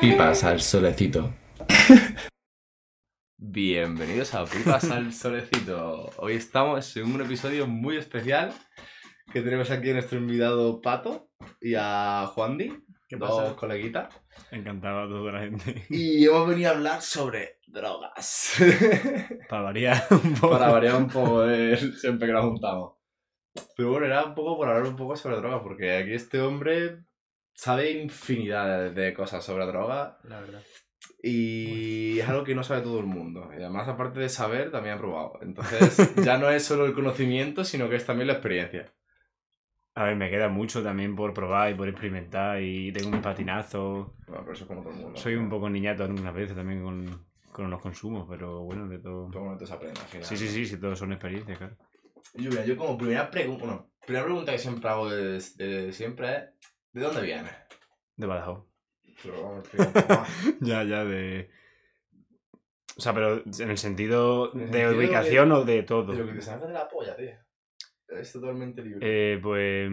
Pipas al solecito. Bienvenidos a Pipas al solecito. Hoy estamos en un episodio muy especial que tenemos aquí a nuestro invitado Pato y a Juandi, ¿Qué dos pasa? coleguitas. Encantado a toda la gente. Y hemos venido a hablar sobre drogas. Para variar un poco. Para variar un poco de siempre que nos juntamos. Pero bueno, era un poco por hablar un poco sobre drogas, porque aquí este hombre sabe infinidad de, de cosas sobre drogas La verdad. y es algo que no sabe todo el mundo. Y además, aparte de saber, también ha probado. Entonces, ya no es solo el conocimiento, sino que es también la experiencia. A ver, me queda mucho también por probar y por experimentar y tengo un patinazo. Bueno, pero eso es como todo el mundo. Soy un poco niñato algunas veces también con, con los consumos, pero bueno, de todo. Todo momento se aprende al final. Sí, sí, sí, sí, todos son experiencias, claro. Yo, yo como primera pregunta, bueno, primera pregunta que siempre hago de, de siempre es, ¿de dónde vienes? De Badajoz. Pero vamos. Ya, ya, de... O sea, pero en el sentido de ubicación o de todo. De lo que te salga de la polla, tío. Es totalmente libre. Eh, pues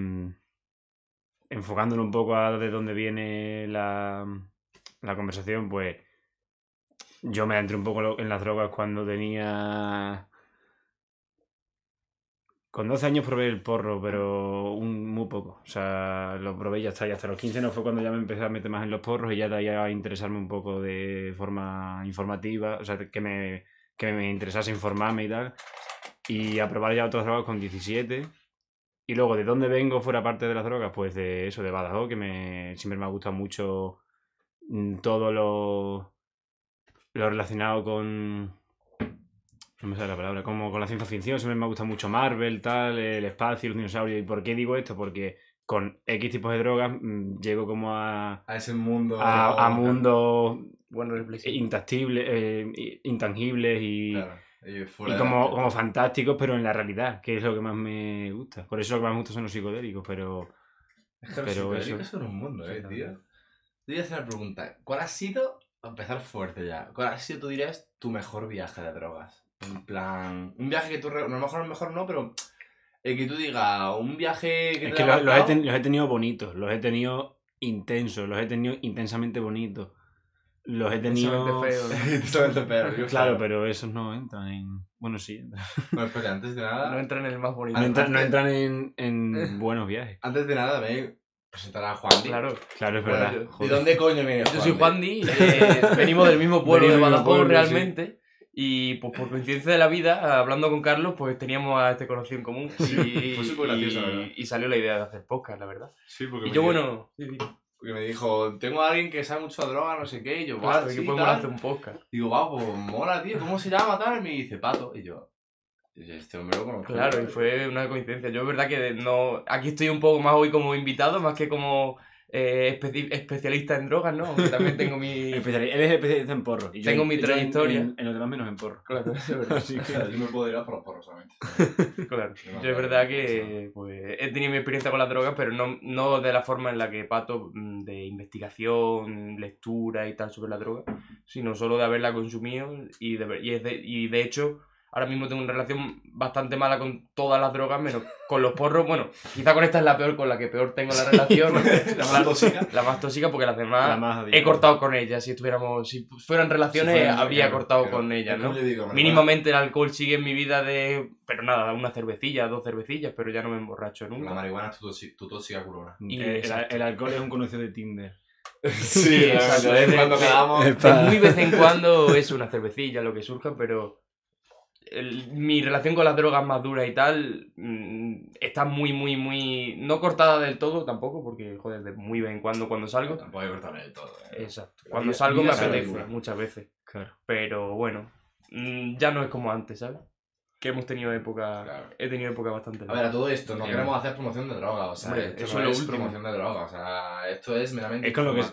enfocándolo un poco a de dónde viene la, la conversación, pues yo me adentré un poco en las drogas cuando tenía... Con 12 años probé el porro, pero un, muy poco. O sea, lo probé ya está. Y hasta los 15 no fue cuando ya me empecé a meter más en los porros y ya de a interesarme un poco de forma informativa. O sea, que me, que me interesase informarme y tal. Y a probar ya otras drogas con 17. Y luego, ¿de dónde vengo fuera parte de las drogas? Pues de eso, de Badajoz, que me, siempre me ha gustado mucho mm, todo lo, lo relacionado con... No me sale la palabra, como con la ciencia ficción, siempre me ha gustado mucho Marvel, tal, el espacio, los dinosaurios. ¿Y por qué digo esto? Porque con X tipos de drogas mm, llego como a, A ese mundo. a, a reflexión. intangibles, eh, intangibles y, Claro. Y, fuera y de como, como fantásticos, pero en la realidad, que es lo que más me gusta. Por eso lo que más me gusta son los psicodélicos, pero Es que los pero psicodélicos eso- son un mundo, eh, tío. Te voy a hacer una pregunta. ¿Cuál ha sido, a empezar fuerte ya, cuál ha sido, tú dirías, tu mejor viaje de drogas? En plan, un viaje que tú, re- a lo mejor, a lo mejor no, pero el que tú digas, un viaje que es te que los, los he marcado. ten- los he tenido bonitos, los he tenido intensos, los he tenido intensamente bonitos. Los he tenido... Intensamente feo. Intensamente feo, yo Claro, pero esos no entran en... Bueno, sí. entran. Bueno, espera, antes de nada, No entra en el más bonito. No entran, no entran en, en buenos viajes. antes de nada, también presentar a Juan. Claro. Claro, es Bueno, verdad. yo- ¿De dónde coño viene Yo soy Juan Juan Di, eh, venimos del mismo pueblo Venimos de Badajoz realmente. Y pues por coincidencia de la vida, hablando con Carlos, pues teníamos a este conocido en común. Y, fue súper gracioso, y- verdad. y salió la idea de hacer podcast, la verdad. Sí, porque Y me yo, dijo- bueno, sí, sí, Porque me dijo, tengo a alguien que sabe mucho de droga, no sé qué, y yo, claro, "Guau, que sí, podemos tal". hacer un podcast. Digo, va, pues mola, tío, ¿cómo se llama tal? Y me dice, Pato. Y yo, y yo, este hombre lo conozco. Claro, y fue una coincidencia. Yo, es verdad que no. Aquí estoy un poco más hoy como invitado, más que como eh, especi- especialista en drogas, ¿no? Aunque también tengo mi. Especiali- Él es especialista en porro. y yo Tengo en- mi en- trayectoria. En, en lo demás menos en porro. Claro, eso es verdad. Así que... yo me puedo ir a por los porros solamente. Claro. Yo es verdad que pues, he tenido mi experiencia con las drogas, pero no, no de la forma en la que Pato, mm, de investigación, lectura y tal sobre la droga, sino solo de haberla consumido y de, ver- y, es de, y de hecho ahora mismo tengo una relación bastante mala con todas las drogas, menos con los porros. Bueno, quizá con esta es la peor, con la que peor tengo la relación. La más tóxica. La más tóxica porque las demás La más he cortado con ellas. Si estuviéramos, si fueran relaciones, Si fueran, habría claro, cortado con ellas, es ¿no? digo. Mínimamente el alcohol sigue en mi vida de. Pero nada, una cervecilla, dos cervecillas, pero ya no me emborracho La nunca. marihuana es tu, toxi- tu tóxica culona. Y Eh, el, alcohol es un conocido de Tinder. Sí, exacto. de vez en cuando quedamos. De muy vez en cuando es una cervecilla, lo que surja, pero. El- mi relación con las drogas más duras y tal mm, está muy, muy, muy. No cortada del todo tampoco, porque, joder, de muy vez en cuando cuando salgo. Tampoco hay que cortarme del todo. ¿eh? Exacto. Cuando vida- salgo me vida apetece, muchas veces. Claro. Pero bueno, mm, ya no es como antes, ¿sabes? Que hemos tenido época. Claro. He tenido época bastante. A ver, a todo esto, no queremos hacer promoción de droga, o sea, Hombre, esto eso no es lo es último. promoción de droga, o sea, esto es meramente Es con lo que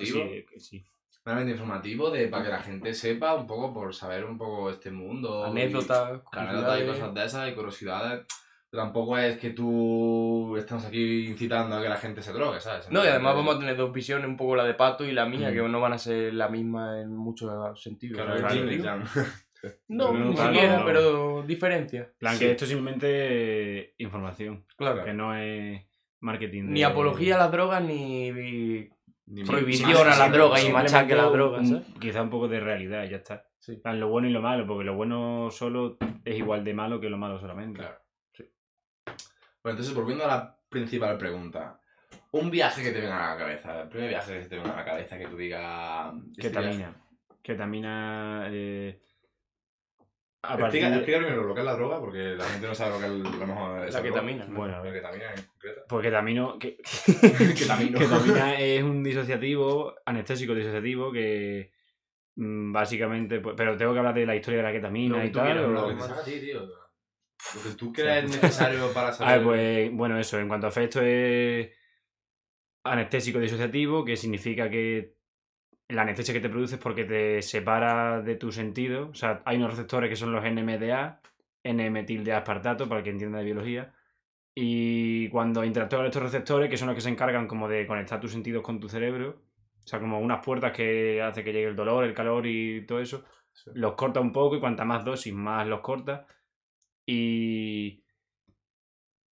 sí, sí. meramente informativo de, para que la gente sepa un poco, por saber un poco este mundo. Anécdotas, anécdotas y cosas de esas y curiosidades. Tampoco es que tú estamos aquí incitando a que la gente se drogue, ¿sabes? No, y además vamos a tener dos visiones, un poco la de Pato y la mía, Mm. que no van a ser la misma en muchos sentidos. Claro, ¿sabes claro. No, No, ni siquiera, no. pero diferencia. En plan, Sí. que esto es simplemente información. Claro. Que no es marketing. Ni de- apología a las drogas, ni Ni Prohibición más- a la sí, droga y sí, machaque a la droga. Quizá un poco de realidad, y ya está. Sí. Lo bueno y lo malo, porque lo bueno solo es igual de malo que lo malo solamente. Claro. Bueno, entonces volviendo a la principal pregunta. Un viaje que te venga a la cabeza. El primer viaje que te venga a la cabeza que tú digas. este Ketamina. Ketamina. Eh, a Explica, partir de- explica primero lo que es la droga, porque la gente no sabe lo que es lo mejor La droga. ketamina. ¿no? Bueno, La ketamina en concreto. Pues ketamino. Que, Ketamino. ketamina es un disociativo, anestésico disociativo que. mm, Básicamente, pues, pero tengo que hablar de la historia de la ketamina Lo que y tú tal. quieras, o- Lo que te ti, tío. Lo que tú creas necesario para A saber. ver, pues, bueno, eso, en cuanto a efecto es anestésico disociativo, que significa que la anestesia que te produce es porque te separa de tu sentido. O sea, hay unos receptores que son los NMDA, N-metil aspartato, para el que entienda de biología. Y cuando interactúan estos receptores, que son los que se encargan como de conectar tus sentidos con tu cerebro, o sea, como unas puertas que hace que llegue el dolor, el calor y todo eso, Sí. los corta un poco y cuanta más dosis, más los corta. Y,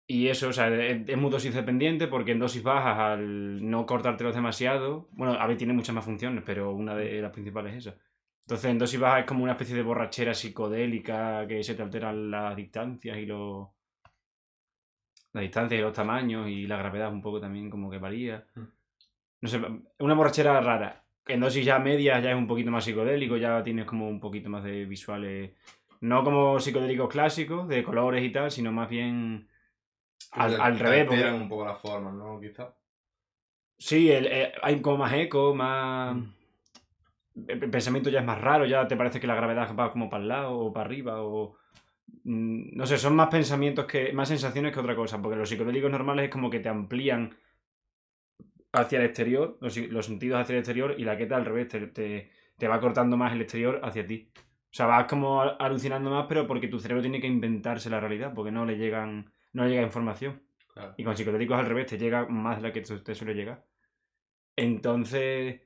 y eso, o sea, es, es muy dosis dependiente porque en dosis bajas, al no cortártelos demasiado, bueno, a ver, tiene muchas más funciones, pero una de las principales es esa. Entonces, en dosis bajas es como una especie de borrachera psicodélica que se te alteran las distancias y los. Las distancias y los tamaños y la gravedad un poco también como que varía. Mm. No sé, una borrachera rara. En dosis ya medias ya es un poquito más psicodélico, ya tienes como un poquito más de visuales. No como psicodélicos clásicos, de colores y tal, sino más bien al, al revés. porque- un poco la forma, ¿no? Quizá. Sí, el- eh, hay como más eco, más... El el pensamiento ya es más raro, ya te parece que la gravedad va como para el lado o para arriba o... mm, No sé, son más pensamientos que... más sensaciones que otra cosa, porque los psicodélicos normales es como que te amplían hacia el exterior, los, los sentidos hacia el exterior, y la queta al revés, te, te, te va cortando más el exterior hacia ti. O sea, vas como al- alucinando más, pero porque tu cerebro tiene que inventarse la realidad, porque no le llegan, no le llega información. Claro. Y con psicodélicos al revés, te llega más de la que te, suele llegar. Entonces,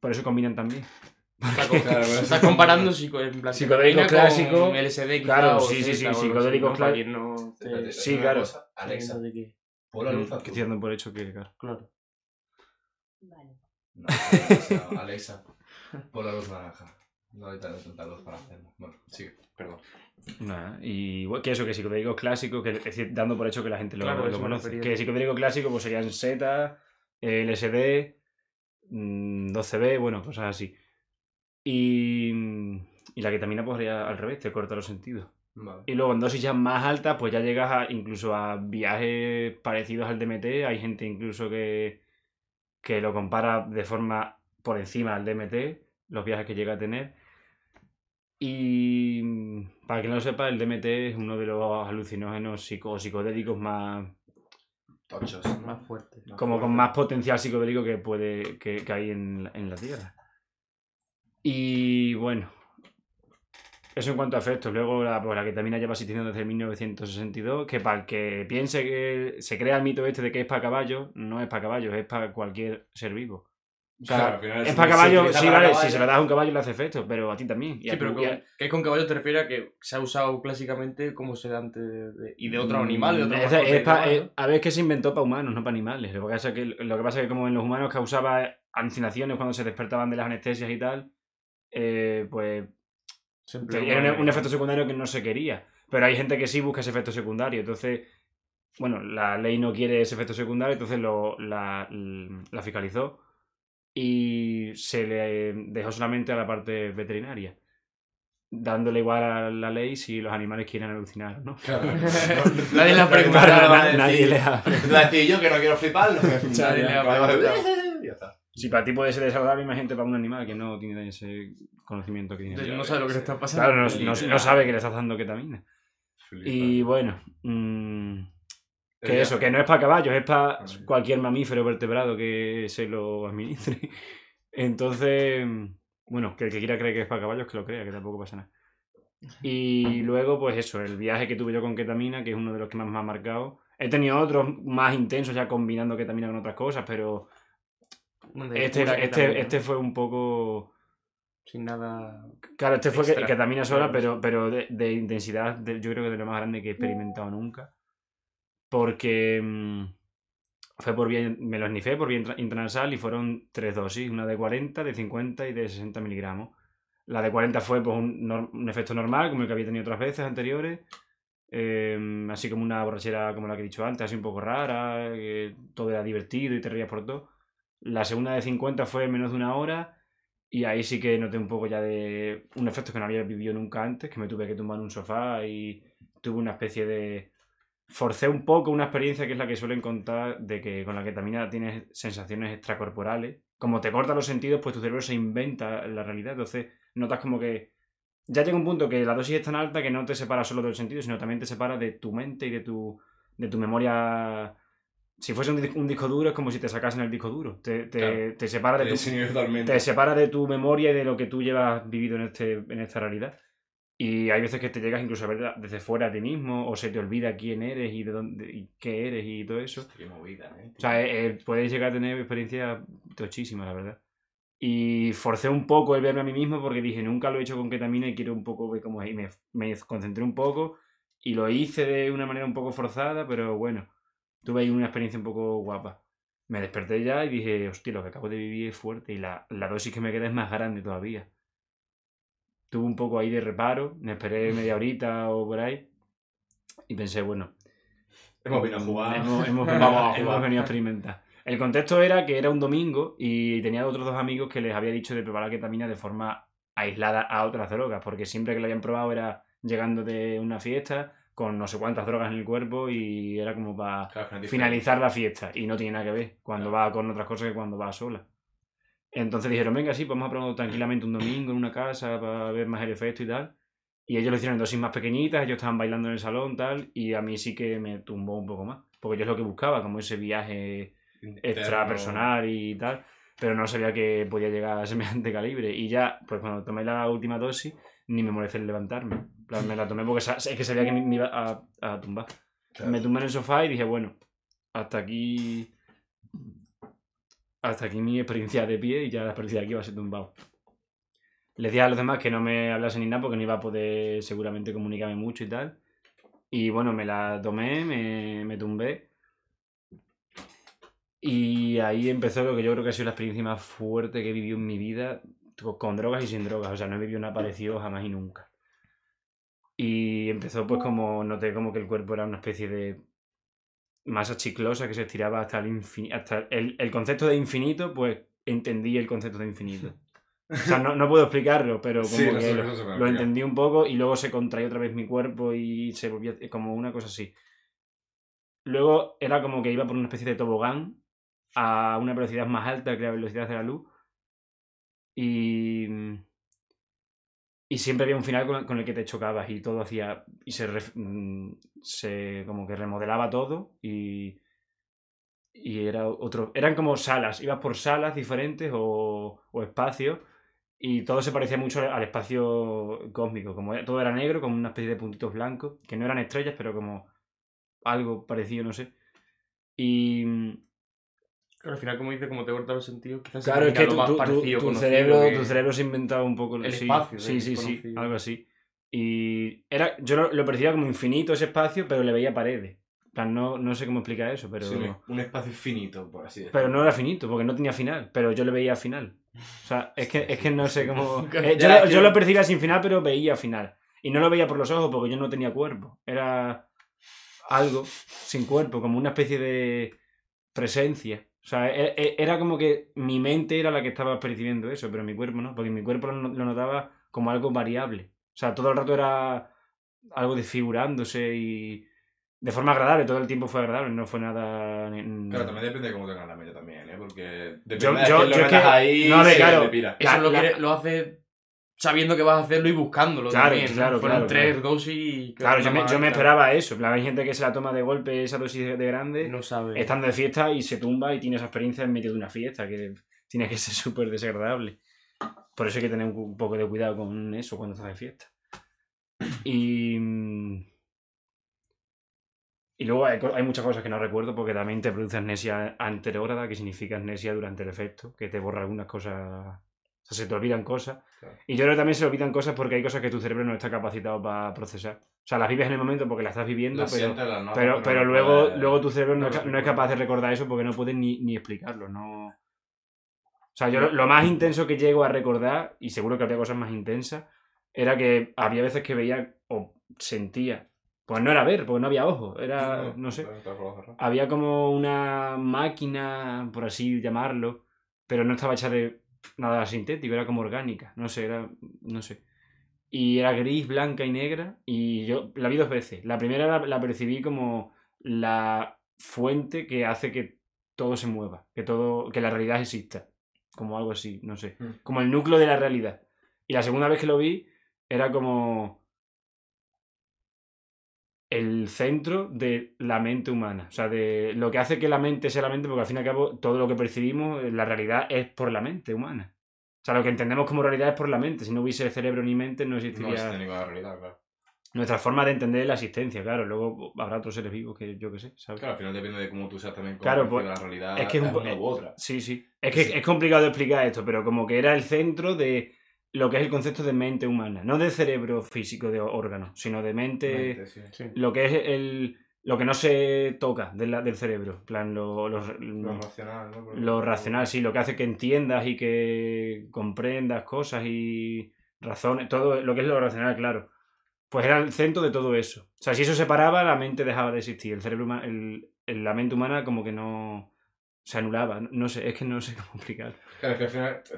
por eso combinan también. Claro, Estás comparando psico, en plan, Psicodélico ketamina clásico. con LSD Claro, o sí, sí, sí, o algo así, psicodélico ¿no? clá- Para quien no te- Espérate, Sí, claro. cosa. Alexa, de qué. pon la luz Que azul. estoy dando por hecho que, claro. Claro. Vale. No, Alexa, Alexa, la luz naranja. No hay tanta tanta luz para hacerlo. Bueno, sigue, perdón. Y bueno, que eso, que psicodélicos clásicos, que es decir, dando por hecho que la gente lo, Claro, lo conoce. Que psicodélico clásico pues serían Z, LSD, mm, 12B, bueno, cosas así. Y, y la ketamina pues sería al revés, te corta los sentidos. Vale. Y luego en dosis ya más altas, pues ya llegas a, incluso a viajes parecidos al DMT. Hay gente incluso que, que lo compara de forma por encima al DMT, los viajes que llega a tener. Y mm, para quien no lo sepa, el DMT es uno de los alucinógenos psico o psicodélicos más, Tochos. Más fuerte. como con más potencial psicodélico que puede que, que hay en, la- en la Tierra. Y bueno, eso en cuanto a efectos. Luego la, pues, la ketamina lleva existiendo desde 1962, que para el que piense que se crea el mito este de que es para caballos, no es para caballos, es para cualquier ser vivo. O sea, Claro, al final es para utiliza sí, vale, si se lo das a un caballo le hace efecto, pero a ti también. Y Sí, pero con, que con caballo te refieres a que se ha usado clásicamente como sedante de, de- y de otro Mm, animal, de otro es- es pa- demás, eh, a ver, es que se inventó para humanos, no para animales. Lo que, pasa es que, lo que pasa es que como en los humanos causaba alucinaciones cuando se despertaban de las anestesias y tal, eh, pues Siempre era un, un efecto secundario que no se quería. Pero hay gente que sí busca ese efecto secundario. Entonces, bueno, la ley no quiere ese efecto secundario, entonces lo, la, la fiscalizó y se le dejó solamente a la parte veterinaria. Dándole igual a la ley si los animales quieren alucinar, ¿no? Claro. Nadie le ha Claro, preguntado. nadie le ha- decir yo que no quiero fliparlo. Nadie le ha preguntado. Ya está. Si para ti puede ser desagradable, imagínate para un animal que no tiene ese conocimiento que tiene. Entonces, no sabe lo que le está pasando. Claro, no, no- sabe que le estás dando ketamina. Flipa. Y bueno, mm, que eso, que no es para caballos, es para Vale. cualquier mamífero vertebrado que se lo administre. Entonces, bueno, que el que quiera creer que es para caballos, que lo crea, que tampoco pasa nada. Y luego, pues eso, el viaje que tuve yo con ketamina, que es uno de los que más me ha marcado. He tenido otros más intensos ya combinando ketamina con otras cosas, pero este, este, este fue un poco... Sin nada. Claro, este fue Extra. ketamina sola, pero, pero de, de intensidad, de- yo creo que de lo más grande que he experimentado nunca. Porque, mm, fue por vía, me lo snifé por intra- intranasal y fueron tres dosis, una de 40, de 50 y de 60 miligramos. La de 40 fue pues, un, un efecto normal, como el que había tenido otras veces anteriores. eh, así como una borrachera como la que he dicho antes, así un poco rara, que todo era divertido y te reías por todo. La segunda de 50 fue menos de una hora y ahí sí que noté un poco ya de un efecto que no había vivido nunca antes, que me tuve que tumbar en un sofá y tuve una especie de... Forcé un poco una experiencia que es la que suelen contar de que con la ketamina tienes sensaciones extracorporales. Como te corta los sentidos, pues tu cerebro se inventa la realidad. Entonces notas como que ya llega un punto que la dosis es tan alta que no te separa solo del sentido, sino también te separa de tu mente y de tu, de tu memoria. Si fuese un, un disco duro, es como si te sacasen el disco duro. Te, te, Claro. te separa de tu, te separa de tu memoria y de lo que tú llevas vivido en, este, en esta realidad. Y hay veces que te llegas incluso a ver desde fuera a ti mismo, o se te olvida quién eres y de dónde y qué eres y todo eso. Qué movida, ¿eh? O sea, eh, eh, puedes llegar a tener experiencias tochísimas, la verdad. Y forcé un poco el verme a mí mismo porque dije, nunca lo he hecho con ketamina y quiero un poco ver cómo es. Y me, me concentré un poco y lo hice de una manera un poco forzada, pero bueno, tuve ahí una experiencia un poco guapa. Me desperté ya y dije, hostia, lo que acabo de vivir es fuerte y la, la dosis que me queda es más grande todavía. Tuve un poco ahí de reparo, me esperé media horita o por ahí y pensé, bueno, Hemos venido a jugar. Hemos, hemos Vamos a venido, jugar. hemos venido a experimentar. El contexto era que era un domingo y tenía otros dos amigos que les había dicho de probar la ketamina de forma aislada a otras drogas, porque siempre que lo habían probado era llegando de una fiesta con no sé cuántas drogas en el cuerpo y era como para Claro, finalizar la fiesta y no tiene nada que ver cuando va con otras cosas que cuando va sola. Entonces dijeron, venga, sí, vamos a probarlo tranquilamente un domingo en una casa para ver más el efecto y tal. Y ellos lo hicieron en dosis más pequeñitas, ellos estaban bailando en el salón tal, y a mí sí que me tumbó un poco más. Porque yo es lo que buscaba, como ese viaje extra personal y tal, pero no sabía que podía llegar a semejante calibre. Y ya, pues cuando tomé la última dosis, ni me molesté en levantarme. Plan, me la tomé porque sa- es que sabía que me me iba a, a tumbar. Claro. Me tumbé en el sofá y dije, bueno, hasta aquí. Hasta aquí mi experiencia de pie y ya la experiencia de aquí va a ser tumbado. Les dije a los demás que no me hablasen ni nada porque no iba a poder seguramente comunicarme mucho y tal. Y bueno, me la tomé, me, me tumbé. Y ahí empezó lo que yo creo que ha sido la experiencia más fuerte que he vivido en mi vida, co- con drogas y sin drogas. O sea, no he vivido nada parecido jamás y nunca. Y empezó pues como, noté como que el cuerpo era una especie de masa chiclosa que se estiraba hasta el infinito. Hasta el, el concepto de infinito, pues entendí el concepto de infinito. O sea, no, no puedo explicarlo, pero como Sí, que lo, entendí un poco y luego se contraía otra vez mi cuerpo y se volvía como una cosa así. Luego era como que iba por una especie de tobogán a una velocidad más alta que la velocidad de la luz. Y. Y siempre había un final con, con el que te chocabas y todo hacía. Y se, mm, se. como que remodelaba todo y. Y era otro. Eran como salas. Ibas por salas diferentes o, o espacios. Y todo se parecía mucho al espacio cósmico. Como todo era negro, como una especie de puntitos blancos. Que no eran estrellas, pero como algo parecido, no sé. Y. Claro, al final, como dices, como te corta los sentidos, quizás se Claro, es que lo más parecido, tu conocido cerebro, que- tu cerebro se inventaba un poco El sí, espacio, Sí, el sí, sí, algo así. Y era, yo lo, lo percibía como infinito ese espacio, pero le veía paredes. Plan, no, no sé cómo explicar eso, pero, Sí, un- espacio finito, por así decirlo. pero no era finito, porque no tenía final, pero yo le veía final. O sea, es que, es que no sé cómo... Eh, yo, Ya, lo- yo- yo lo percibía sin final, pero veía final. Y no lo veía por los ojos porque yo no tenía cuerpo. Era algo sin cuerpo, como una especie de presencia. O sea, e- e- era como que mi mente era la que estaba percibiendo eso, pero mi cuerpo no, porque mi cuerpo lo, notaba como algo variable. O sea, todo el rato era algo desfigurándose y de forma agradable, todo el tiempo fue agradable, no fue nada... Claro, también depende de cómo tengas la mente también, ¿eh? Porque depende Yo- de yo- lo yo que- ahí, no, se claro. le pira. Eso La- lo, la- quiere- lo hace sabiendo que vas a hacerlo y buscándolo Claro, también. ¿no? claro, Fueron claro, tres dosis. Claro, yo me, yo me esperaba eso. Hay gente que se la toma de golpe esa dosis de, de grande, No sabe. estando de fiesta y se tumba y tiene esa experiencia en medio de una fiesta, que tiene que ser súper desagradable. Por eso hay que tener un, poco de cuidado con eso cuando estás de fiesta. Y. mm, Y luego hay muchas cosas que no recuerdo porque también te produce amnesia anterógrada, que significa amnesia durante el efecto, que te borra algunas cosas O sea, se te olvidan cosas. Claro. Y yo creo que también se olvidan cosas porque hay cosas que tu cerebro no está capacitado para procesar. O sea, las vives en el momento porque las estás viviendo, pero, pero, luego, luego tu cerebro no, no es, capaz de recordar eso porque no puedes ni, ni explicarlo. No... O sea, yo lo, lo más intenso que llego a recordar, y seguro que había cosas más intensas, era que había veces que veía o sentía. Pues no era ver, porque no había ojos, era, no sé. Había como una máquina, por así llamarlo, pero no estaba hecha de nada sintético, era como orgánica, no sé, era, no sé. Y era gris, blanca y negra, y yo la vi dos veces. La primera la, la percibí como la fuente que hace que todo se mueva, que todo, que la realidad exista, como algo así, no sé, Mm. como el núcleo de la realidad. Y la segunda vez que lo vi era como el centro de la mente humana. O sea, de lo que hace que la mente sea la mente, porque al fin y al cabo todo lo que percibimos, eh, la realidad es por la mente humana. O sea, lo que entendemos como realidad es por la mente. Si no hubiese cerebro ni mente, no No existiría existe ninguna realidad, claro. nuestra forma de entender la existencia. Claro, luego habrá otros seres vivos que yo qué sé, ¿sabes? Claro, al final depende de cómo tú seas también cómo Claro, pues, la realidad. es que es un una u otra. Sí, sí. Es que Sí. es complicado de explicar esto, pero como que era el centro de lo que es el concepto de mente humana. No de cerebro físico, de órgano, sino de mente Mente, sí. Sí. lo que es el lo que no se toca de la- del cerebro, plan lo, lo- Lo racional, ¿no? Porque- lo racional, sí, lo que hace que entiendas y que comprendas cosas y razones, todo lo que es lo racional, claro. Pues era el centro de todo eso. O sea, si eso se paraba, la mente dejaba de existir. El cerebro el, el- la mente humana como que no se anulaba. No, sé, es que no sé cómo explicar. Claro, es que al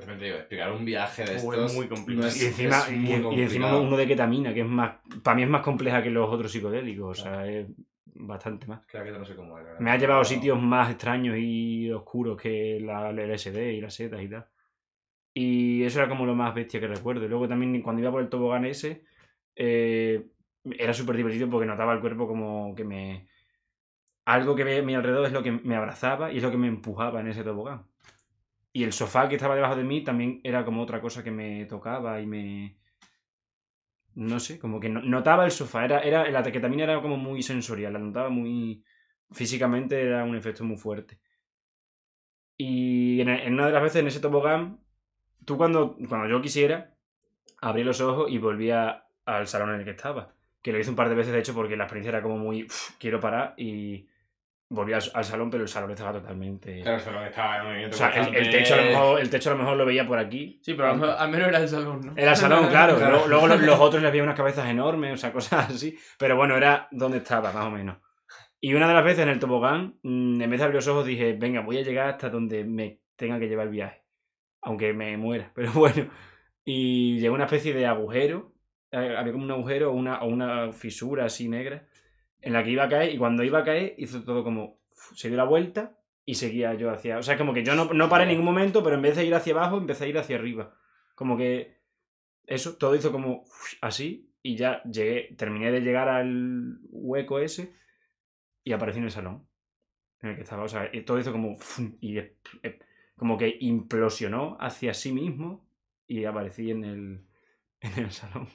final, te digo, explicar un viaje de estos. muy complicado. es- Y encima, es muy y, y encima complicado. uno de ketamina, que es más, para mí es más compleja que los otros psicodélicos. O sea, es bastante más. Claro que no sé cómo era. Me ha llevado a sitios más extraños y oscuros que la el LSD y las setas y tal. Y eso era como lo más bestia que recuerdo. Y luego también cuando iba por el tobogán ese, eh, era súper divertido porque notaba el cuerpo como que me... Algo que veía a mi alrededor es lo que me abrazaba y es lo que me empujaba en ese tobogán. Y el sofá que estaba debajo de mí también era como otra cosa que me tocaba y me... No sé, como que no- notaba el sofá. Era, era, la ketamina era como muy sensorial, la notaba muy... Físicamente era un efecto muy fuerte. Y en, en una de las veces en ese tobogán, tú cuando, cuando yo quisiera, abrí los ojos y volvía al salón en el que estaba. Que lo hice un par de veces, de hecho, porque la experiencia era como muy, "Uf, quiero parar y volví al, al salón, pero el salón estaba totalmente... Claro, solo que estaba en o movimiento. sea, el, el techo a lo mejor, el techo a lo mejor lo veía por aquí. Sí, pero al, me- al menos era el salón, ¿no? Era el salón, claro. Claro. Luego, luego los, los otros les veía unas cabezas enormes, o sea, cosas así. Pero bueno, era donde estaba, más o menos. Y una de las veces en el tobogán, mm, en vez de abrir los ojos, dije, venga, voy a llegar hasta donde me tenga que llevar el viaje. Aunque me muera, pero bueno. Y llegó una especie de agujero. eh, Había como un agujero o una, o una fisura así negra en la que iba a caer. Y cuando iba a caer, hizo todo como. Se dio la vuelta y seguía yo hacia. O sea, como que yo no, no paré en ningún momento, pero en vez de ir hacia abajo, empecé a ir hacia arriba. Como que. Eso, todo hizo como así. Y ya llegué, terminé de llegar al hueco ese y aparecí en el salón en el que estaba. O sea, todo hizo como. Y como que implosionó hacia sí mismo y aparecí en el, en el salón.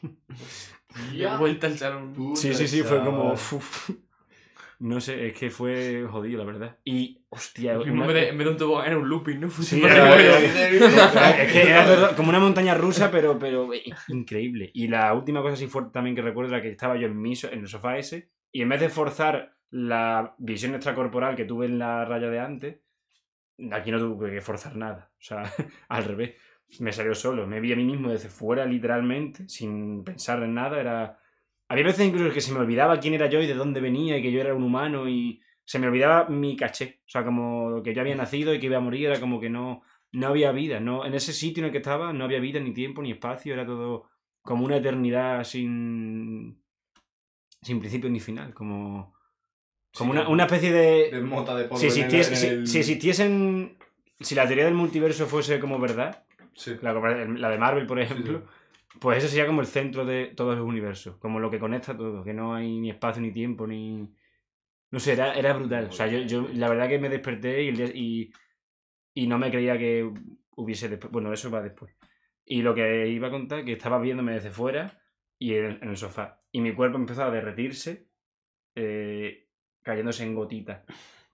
De vuelta al salón. Puta, Sí, sí, sí, fue como. uf. No sé, es que fue jodido, la verdad. Y, hostia, En una- en vez de un tobogán era un looping, ¿no? Sí, Para era- era- es que era todo como una montaña rusa, pero, pero eh, increíble. Y la última cosa así fuerte también que recuerdo era que estaba yo en, mi en el sofá ese y en vez de forzar la visión extracorporal que tuve en la raya de antes, aquí no tuve que forzar nada. O sea, al revés. Me salió solo. Me vi a mí mismo desde fuera, literalmente, sin pensar en nada. Era... Había veces incluso que se me olvidaba quién era yo y de dónde venía y que yo era un humano y se me olvidaba mi caché. O sea, como que yo había nacido y que iba a morir, era como que no, no había vida. No, en ese sitio en el que estaba no había vida, ni tiempo, ni espacio. Era todo como una eternidad sin, sin principio ni final. Como, como Sí, una, una especie de... de mota de polvo Si, en el- existiese- en si- el- si existiesen... Si la teoría del multiverso fuese como verdad, Sí. la, la de Marvel, por Sí, ejemplo, pues ese sería como el centro de todos los universos, como lo que conecta todo, que no hay ni espacio ni tiempo ni... No sé, era, era brutal. O sea, yo, yo la verdad que me desperté y, el día- y, y no me creía que hubiese después... Bueno, eso va después. Y lo que iba a contar, que estaba viéndome desde fuera y en, en el sofá. Y mi cuerpo empezó a derretirse, eh, cayéndose en gotitas.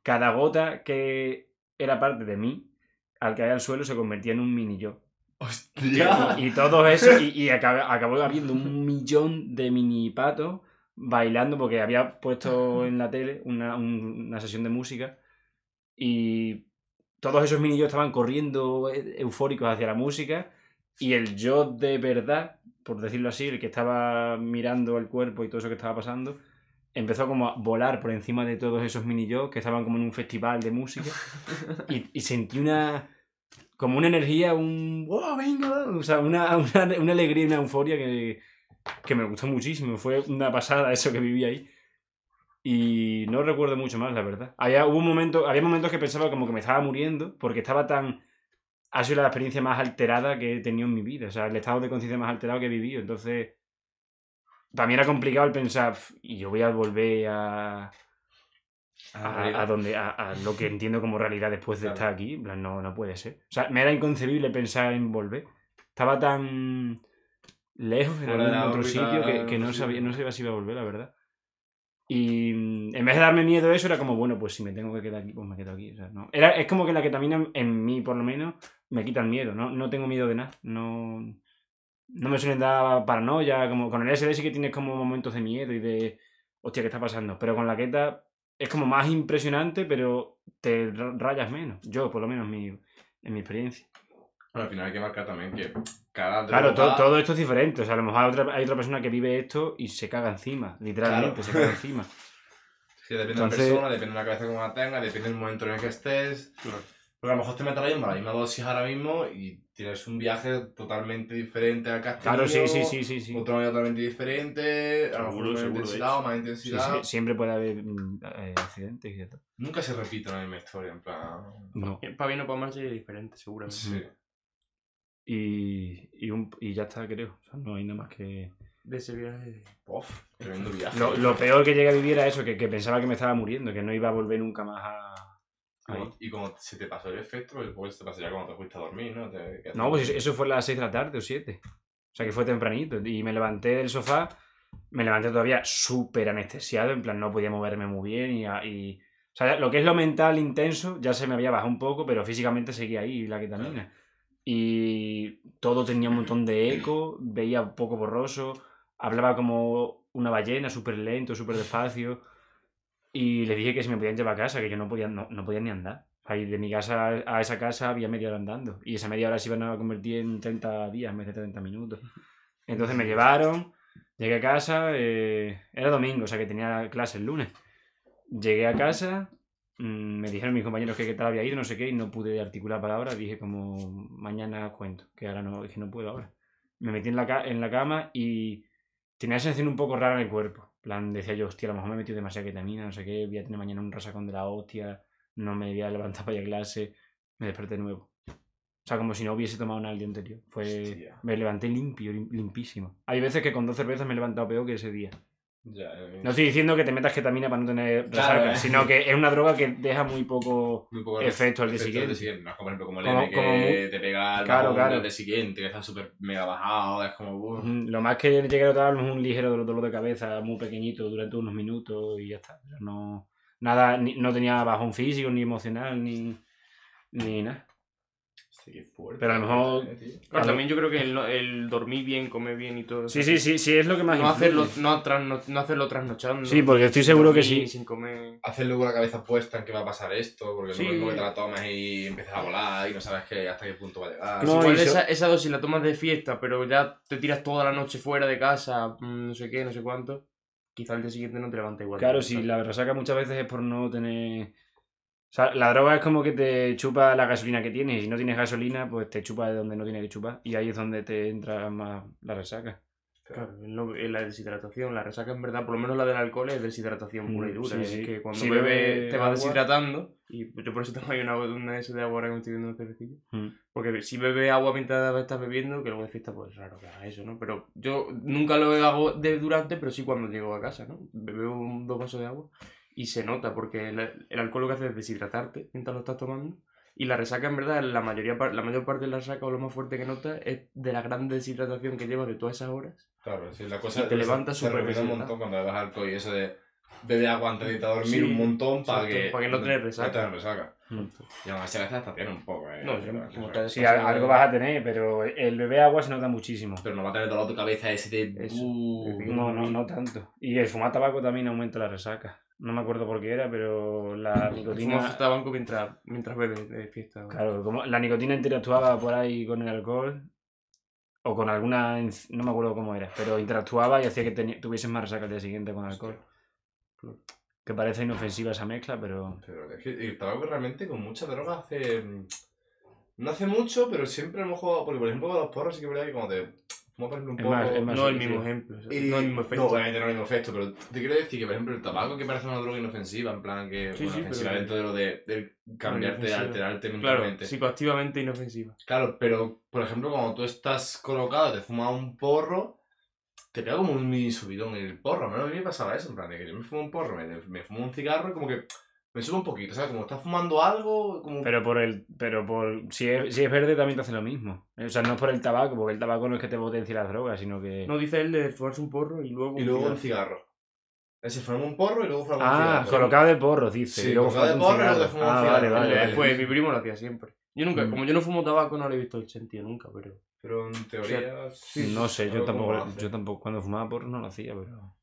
Cada gota que era parte de mí, al caer al suelo, se convertía en un mini yo. ¡Hostia! Y, todo eso, y, y acabó, habiendo un millón de mini patos bailando porque había puesto en la tele una, un- una sesión de música y todos esos mini yo estaban corriendo e- eufóricos hacia la música y el yo de verdad, por decirlo así, el que estaba mirando el cuerpo y todo eso que estaba pasando, empezó como a volar por encima de todos esos mini yo que estaban como en un festival de música y sentí una como una energía, un ¡wow, venga! O sea, una, una, una alegría una euforia que, que me gustó muchísimo. Fue una pasada eso que viví ahí. Y no recuerdo mucho más, la verdad. Había, hubo un momento, había momentos que pensaba como que me estaba muriendo porque estaba tan... Ha sido la experiencia más alterada que he tenido en mi vida. O sea, el estado de conciencia más alterado que he vivido. Entonces, para mí era complicado el pensar, "Pf, y yo voy a volver a, a, a donde, a, a lo que entiendo como realidad después de Claro. estar aquí. No, no puede ser. O sea, me era inconcebible pensar en volver. Estaba tan lejos en algún otro sitio que, que no sabía, no sabía si iba a volver, la verdad. Y en vez de darme miedo eso, era como, bueno, pues si me tengo que quedar aquí, pues me quedo aquí. O sea, no. era, es como que la ketamina, en mí por lo menos, me quita el miedo. No, no tengo miedo de nada. No, no me suelen dar paranoia. Como, con el SD sí que tienes como momentos de miedo y de, hostia, ¿qué está pasando? Pero con la keta es como más impresionante, pero te ra- rayas menos. Yo, por lo menos, mi, en mi experiencia. Bueno, al final hay que marcar también que cada Claro, droga- to- todo esto es diferente. O sea, a lo mejor hay otra, hay otra persona que vive esto y se caga encima, literalmente, Claro. se caga encima. Sí, depende Entonces- de la persona, depende de la cabeza como la tenga, depende del momento en el que estés. Porque a lo mejor te metes la misma, la misma dosis ahora mismo y tienes un viaje totalmente diferente al has Claro, sí, sí, sí, sí. sí. Otro año totalmente diferente, a lo mejor Seguro, seguro, intensidad o más Sí, intensidad. sí, siempre puede haber mm, eh, accidentes y todo. Nunca se repite la misma historia, en plan. No. Para bien o para mal sería diferente, seguramente. Sí. Y, y, un- y ya está, creo. O sea, no hay nada más que... De ese viaje. Uf, tremendo viaje. Lo, lo peor que llegué a vivir era eso, que, que pensaba que me estaba muriendo, que no iba a volver nunca más a... ahí. Y como se te pasó el efecto, pues te pasaría cuando te fuiste a dormir, ¿no? Te- No, pues eso- fue a las 6 de la tarde o 7. O sea que fue tempranito. Y me levanté del sofá, me levanté todavía súper anestesiado, en plan no podía moverme muy bien y, y- O sea, lo que es lo mental intenso ya se me había bajado un poco, pero físicamente seguía ahí la ketamina. Y todo tenía un montón de eco, veía un poco borroso, hablaba como una ballena, súper lento, súper despacio. Y le dije que si me podían llevar a casa, que yo no podía, no, no podía ni andar. Y de mi casa a esa casa había media hora andando. Y esa media hora se iban a convertir en 30 días en vez de 30 minutos. Entonces me llevaron, llegué a casa, eh, era domingo, o sea que tenía clase el lunes. Llegué a casa, mm, me dijeron mis compañeros que qué tal había ido, no sé qué, y no pude articular palabras. Dije como, mañana cuento, que ahora no, dije no puedo ahora. Me metí en la, en la cama y tenía sensación un poco rara en el cuerpo. Plan, decía yo, hostia, a lo mejor me he metido demasiada ketamina, no sé qué, voy a tener mañana un rasacón de la hostia, no me voy a levantar para ir a clase, me desperté de nuevo. O sea, como si no hubiese tomado nada el día anterior. Fue... Hostia. Me levanté limpio, lim- limpísimo. Hay veces que con dos cervezas me he levantado peor que ese día. Ya, eh, No estoy diciendo que te metas ketamina para no tener Claro, resaca, eh. sino que es una droga que deja muy poco... muy poco efecto al día siguiente. No es como, por ejemplo, como el M que como te pega Claro, claro. del día siguiente, que está súper mega bajado, es como... Ujú, Lo más que llegué a notar es un ligero dolor, dolor de cabeza muy pequeñito durante unos minutos y ya está. Pero no, nada, ni- no tenía bajón físico, ni emocional, ni, ni nada. Sí, qué fuerte. Pero a lo mejor-. Claro, Claro. también yo creo que el, el dormir bien, comer bien y todo Sí, sí, sí, sí, es lo que más No hacerlo, no, trasno- no hacerlo trasnochando. Sí, porque estoy seguro que sí. Sin comer. Hacer luego la cabeza puesta en que va a pasar esto, porque Sí. que te la tomas y empiezas a volar y no sabes que hasta qué punto va a llegar. No, Igual esa, esa dosis la tomas de fiesta, pero ya te tiras toda la noche fuera de casa, mm, no sé qué, no sé cuánto. Quizá el día siguiente no te levantes igual. Claro, si la resaca muchas veces es por no tener... O sea, la droga es como que te chupa la gasolina que tienes y si no tienes gasolina, pues te chupa de donde no tiene que chupar y ahí es donde te entra más la resaca. Claro, es la deshidratación, la resaca en verdad, por lo menos la del alcohol es deshidratación pura y Mm, dura. sí, es sí. que cuando Si bebes bebes te vas agua- deshidratando y yo por eso tengo ahí una, una esas de agua ahora que me estoy viendo un cervecillo. Mm. Porque si bebes agua mientras estás bebiendo, que luego de fiesta, pues raro que haga eso, ¿no? Pero yo nunca lo hago de durante, pero sí cuando llego a casa, ¿no? Bebo un- dos vasos de agua y se nota, porque el, el alcohol lo que hace es deshidratarte mientras lo estás tomando. Y la resaca, en verdad, la, mayoría, la mayor parte de la resaca o lo más fuerte que notas es de la gran deshidratación que llevas de todas esas horas. Claro, sí, la cosa Y te levantas se súper repite un montón cuando bebes alcohol y eso de bebe agua antes de irte a dormir Sí, un montón para que... para que no tener resaca. No tener resaca. Mm. Y aún así a veces hasta tiene un poco, eh. No, sí, algo vas a tener, pero el beber agua se nota muchísimo. Pero no va a tener dolor tu cabeza ese de... Eso. Uh, No, no, no tanto. Y el fumar tabaco también aumenta la resaca. No me acuerdo por qué era, pero la nicotina. Fumo tabaco mientras, mientras bebes de fiesta. Claro, como la nicotina interactuaba por ahí con el alcohol. O con alguna. No me acuerdo cómo era, pero interactuaba y hacía que teni- tuvieses más resaca al día siguiente con alcohol. Que parece inofensiva esa mezcla, pero. Pero es que el tabaco realmente con mucha droga hace... No hace mucho, pero siempre lo mejor... Porque por ejemplo con los porros sí que es verdad que cuando te fumas por ejemplo un Es poco... más- es más- no el mismo sí. ejemplo. o sea, Y- no el mismo efecto. No, obviamente no el mismo efecto, pero te quiero decir que, por ejemplo, el tabaco que parece una droga inofensiva, en plan que. Sí, bueno, sí, ofensiva pero- dentro de lo de, de cambiarte, alterarte claro, mentalmente. psicoactivamente inofensiva. Claro, pero, por ejemplo, cuando tú estás colocado, te fumas un porro, te pega como un mini subidón en el porro. A mí me pasaba eso, en plan, de que yo me fumo un porro, me, me fumo un cigarro y como que me sube un poquito, ¿sabes? Como estás fumando algo, como. Pero por el. Pero por. Si es, si es verde también te hace lo mismo. O sea, no es por el tabaco, porque el tabaco no es que te potencie las drogas, sino que. No dice él de fumarse un porro y luego. y un luego cigarro. un cigarro. Ese fuma un porro y luego fuma un Ah, cigarro. colocado de porros, dice. Sí, y luego colocado de un porro y luego cigarro. fuma un Ah, cigarro. vale, vale. Vale. Pues mi primo lo hacía siempre. Yo nunca, Mm. como yo no fumo tabaco, no le he visto el sentido nunca, pero. Pero en teoría. sí, no sé, yo tampoco, yo tampoco, cuando fumaba porro no lo hacía, pero...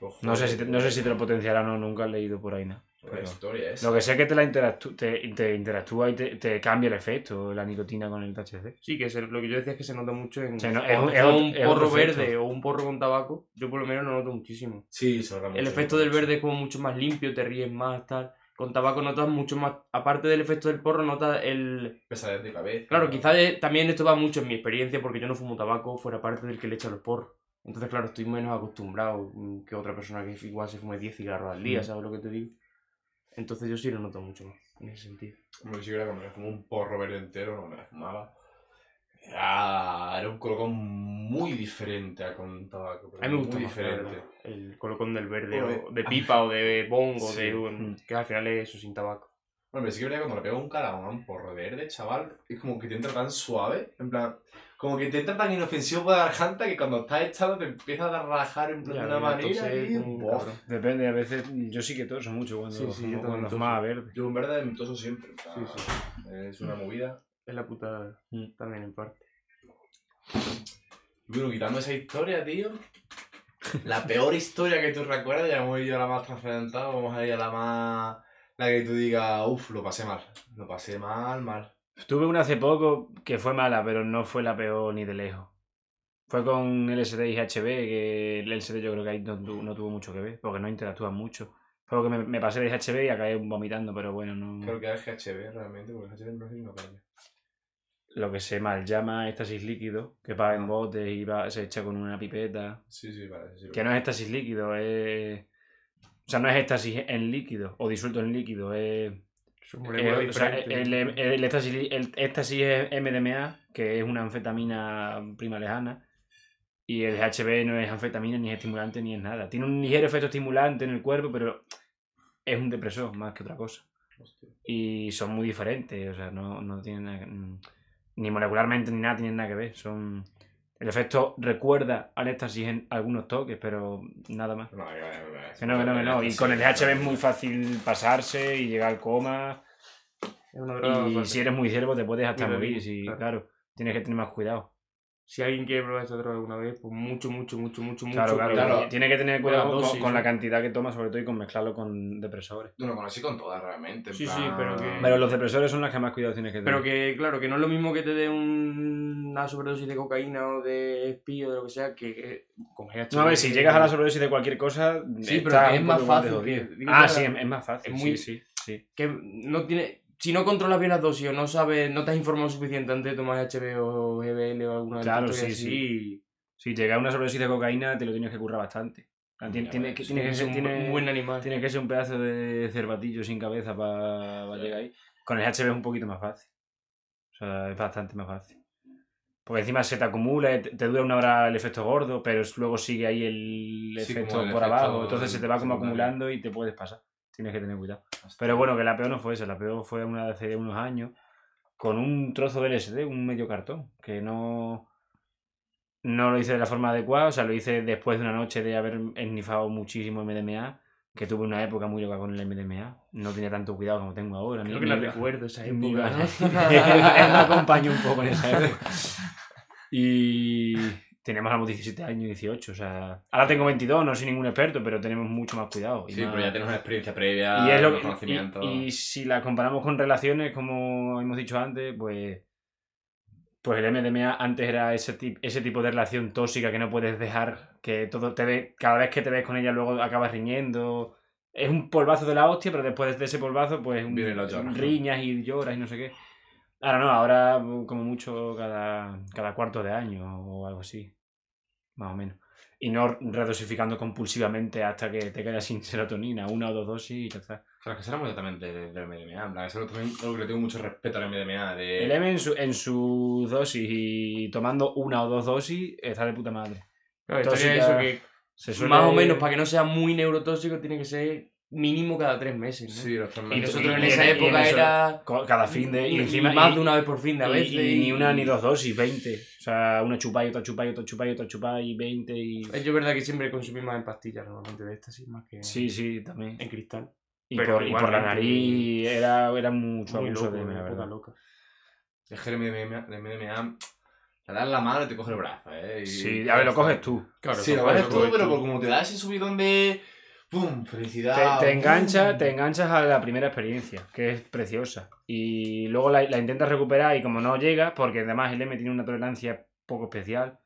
Ojo, No sé si te, no sé si te lo potenciará o no, nunca he leído por ahí nada. La pero- historia es. Lo que sé es que te la interactú- te, te interactúa y te, te cambia el efecto, la nicotina con el THC. Sí, que se- lo que yo decía es que se nota mucho en. No, es un- es fumo otro- un es porro verde o un porro con tabaco, yo por lo menos lo noto muchísimo. Sí, se. El efecto del verde es como mucho más limpio, te ríes más, tal. Con tabaco notas mucho más. Aparte del efecto del porro, notas el. Pesadez de cabeza. Claro, quizás también esto va mucho en mi experiencia porque yo no fumo tabaco fuera parte del que le echa los porros. Entonces, claro, estoy menos acostumbrado mm, que otra persona que igual se fume 10 cigarros al día, Mm. ¿sabes lo que te digo? Entonces yo sí lo noto mucho más, en ese sentido. Como si era cuando me fumó un porro verde entero, cuando me la fumaba. Era, era un colocón muy diferente a con tabaco. pero A mí me gusta muy más, diferente. el colocón del verde, o de pipa, o de bongo, Sí. de, un- que al final es eso sin tabaco. Bueno, pero sí que verdad cuando le pego un un porro verde, chaval, es como que te entra tan suave, en plan, como que te entra tan inofensivo por la garganta que cuando estás echado te empiezas a rajar en plan Ya, de una manera, un Bof. cabrón. Depende, a veces yo sí que toso mucho cuando, Sí, sí, yo verde. Yo en verdad me toso siempre, plan, Sí, es una movida. Es la puta Mm. también en parte. Y Bueno, quitando esa historia, tío. La peor historia que tú recuerdas, ya hemos ido a la más trascendental, vamos a ir a la más. La que tú digas, uff, lo pasé mal. Lo pasé mal, mal. Tuve una hace poco que fue mala, pero no fue la peor ni de lejos. Fue con LSD y HB, que el LSD yo creo que ahí no, tu- no tuvo mucho que ver, porque no interactúan mucho. Fue porque me, me pasé de HB y acabé vomitando, pero bueno, no... Creo que es GHB realmente, porque GHB no es una caña. Lo que se mal llama éxtasis líquido, que va en botes y va, se echa con una pipeta. Sí, sí, vale. Sí, Que no es éxtasis líquido, es... O sea, no es éxtasis en líquido o disuelto en líquido, es... Eh, o sea, el, el, el éxtasis, el éxtasis es MDMA, que es una anfetamina prima lejana, y el GHB no es anfetamina, ni es estimulante, ni es nada. Tiene un ligero efecto estimulante en el cuerpo, pero es un depresor más que otra cosa. Hostia. Y son muy diferentes, o sea, no, no tienen nada que- ni molecularmente ni nada tienen nada que ver. Son... El efecto recuerda al éxtasis en algunos toques, pero nada más. No, no, no, no. Y con el GHB es muy fácil pasarse y llegar al coma. Y si eres muy ciervo te puedes hasta morir. sí, claro. claro. Tienes que tener más cuidado. Si alguien quiere probar esta droga alguna vez, pues mucho, mucho, mucho, mucho, Claro, mucho. claro, cuidado. claro. Tienes que tener cuidado con, dosis, con la cantidad que tomas, sobre todo, y con mezclarlo con depresores. Bueno, con así con todas realmente. en Sí, sí, pero que- Pero los depresores son las que más cuidado tienes que tener. Pero que, claro, que no es lo mismo que te dé un- una sobredosis de cocaína o de espí o de lo que sea, que, que con GHB. No, a ver, si llegas a la sobredosis de cualquier cosa. Sí, pero es más de fácil que- Ah, sí, es, más fácil. es muy- Sí, sí, sí. Que no tiene... Si no controlas bien las dosis o no sabes, no te has informado suficiente antes de tomar HB o GBL o alguna Claro, historia sí, así, Si llegas a una sobredosis de cocaína, te lo tienes que currar bastante. Tiene, Ya tiene que, tiene ser un, tiene- buen animal. Tiene que ser un pedazo de cervatillo sin cabeza para llegar ahí. Con el HB es un poquito más fácil. O sea, es bastante más fácil. Porque encima se te acumula, te, te dura una hora el efecto gordo, pero luego sigue ahí el Sí, efecto el por efecto abajo. Entonces se te va como acumulando y te puedes pasar. Tienes que tener cuidado. Pero bueno, que la peor no fue esa. La peor fue una de hace unos años con un trozo de LSD, un medio cartón. Que no. no lo hice de la forma adecuada, o sea, lo hice después de una noche de haber esnifado muchísimo MDMA, que tuve una época muy loca con el MDMA. No tenía tanto cuidado como tengo ahora. Creo ni- que la recuerdo esa época. ¿no? Él me acompañó un poco en esa época. Y teníamos éramos 17 años, 18, o sea... Ahora tengo 22, no soy ningún experto, pero tenemos mucho más cuidado. y Sí, más- pero ya tienes una experiencia previa, y es lo que- y si la comparamos con relaciones, como hemos dicho antes, pues, pues el MDMA antes era ese, tip- ese tipo de relación tóxica que no puedes dejar, que todo te ve, cada vez que te ves con ella luego acabas riñendo. Es un polvazo de la hostia, pero después de ese polvazo, pues un- riñas y lloras y no sé qué. Ahora no, ahora como mucho cada, cada cuarto de año o algo así, más o menos. Y no redosificando compulsivamente hasta que te quedas sin serotonina, una o dos dosis y ya está. Claro, es que será muy exactamente del MDMA. En plan, eso también algo que le tengo mucho respeto al MDMA. De... El M en su, en su dosis y tomando una o dos dosis está de puta madre. Claro, Tóxica, eso que Se suele- más o menos para que no sea muy neurotóxico tiene que ser mínimo cada tres meses. ¿no? Sí, los tres Y nosotros en y esa en- y en época eso- era Cada fin de... Y, encima... más y- de una vez por fin de a y- veces. y ni una ni dos dosis, 20. O sea, una chupa y otra chupa y otra chupa y otra chupa y 20 y... Yo es verdad que siempre consumí más en pastillas normalmente de éxtasis más que Sí, sí, también. en cristal. Y, pero por, y por la nariz era, era mucho Muy abuso loco, de época verdad. loca. Es que el MDMA te das la mano y te coge el brazo, ¿eh? Y- Sí, a ver, lo coges tú. Claro, Sí, lo coges tú, pero por como te da ese subidón de... ¡Pum! Felicidad. Te, te enganchas, te enganchas a la primera experiencia, que es preciosa. Y luego la, la intentas recuperar y como no llega, porque además el M tiene una tolerancia poco especial,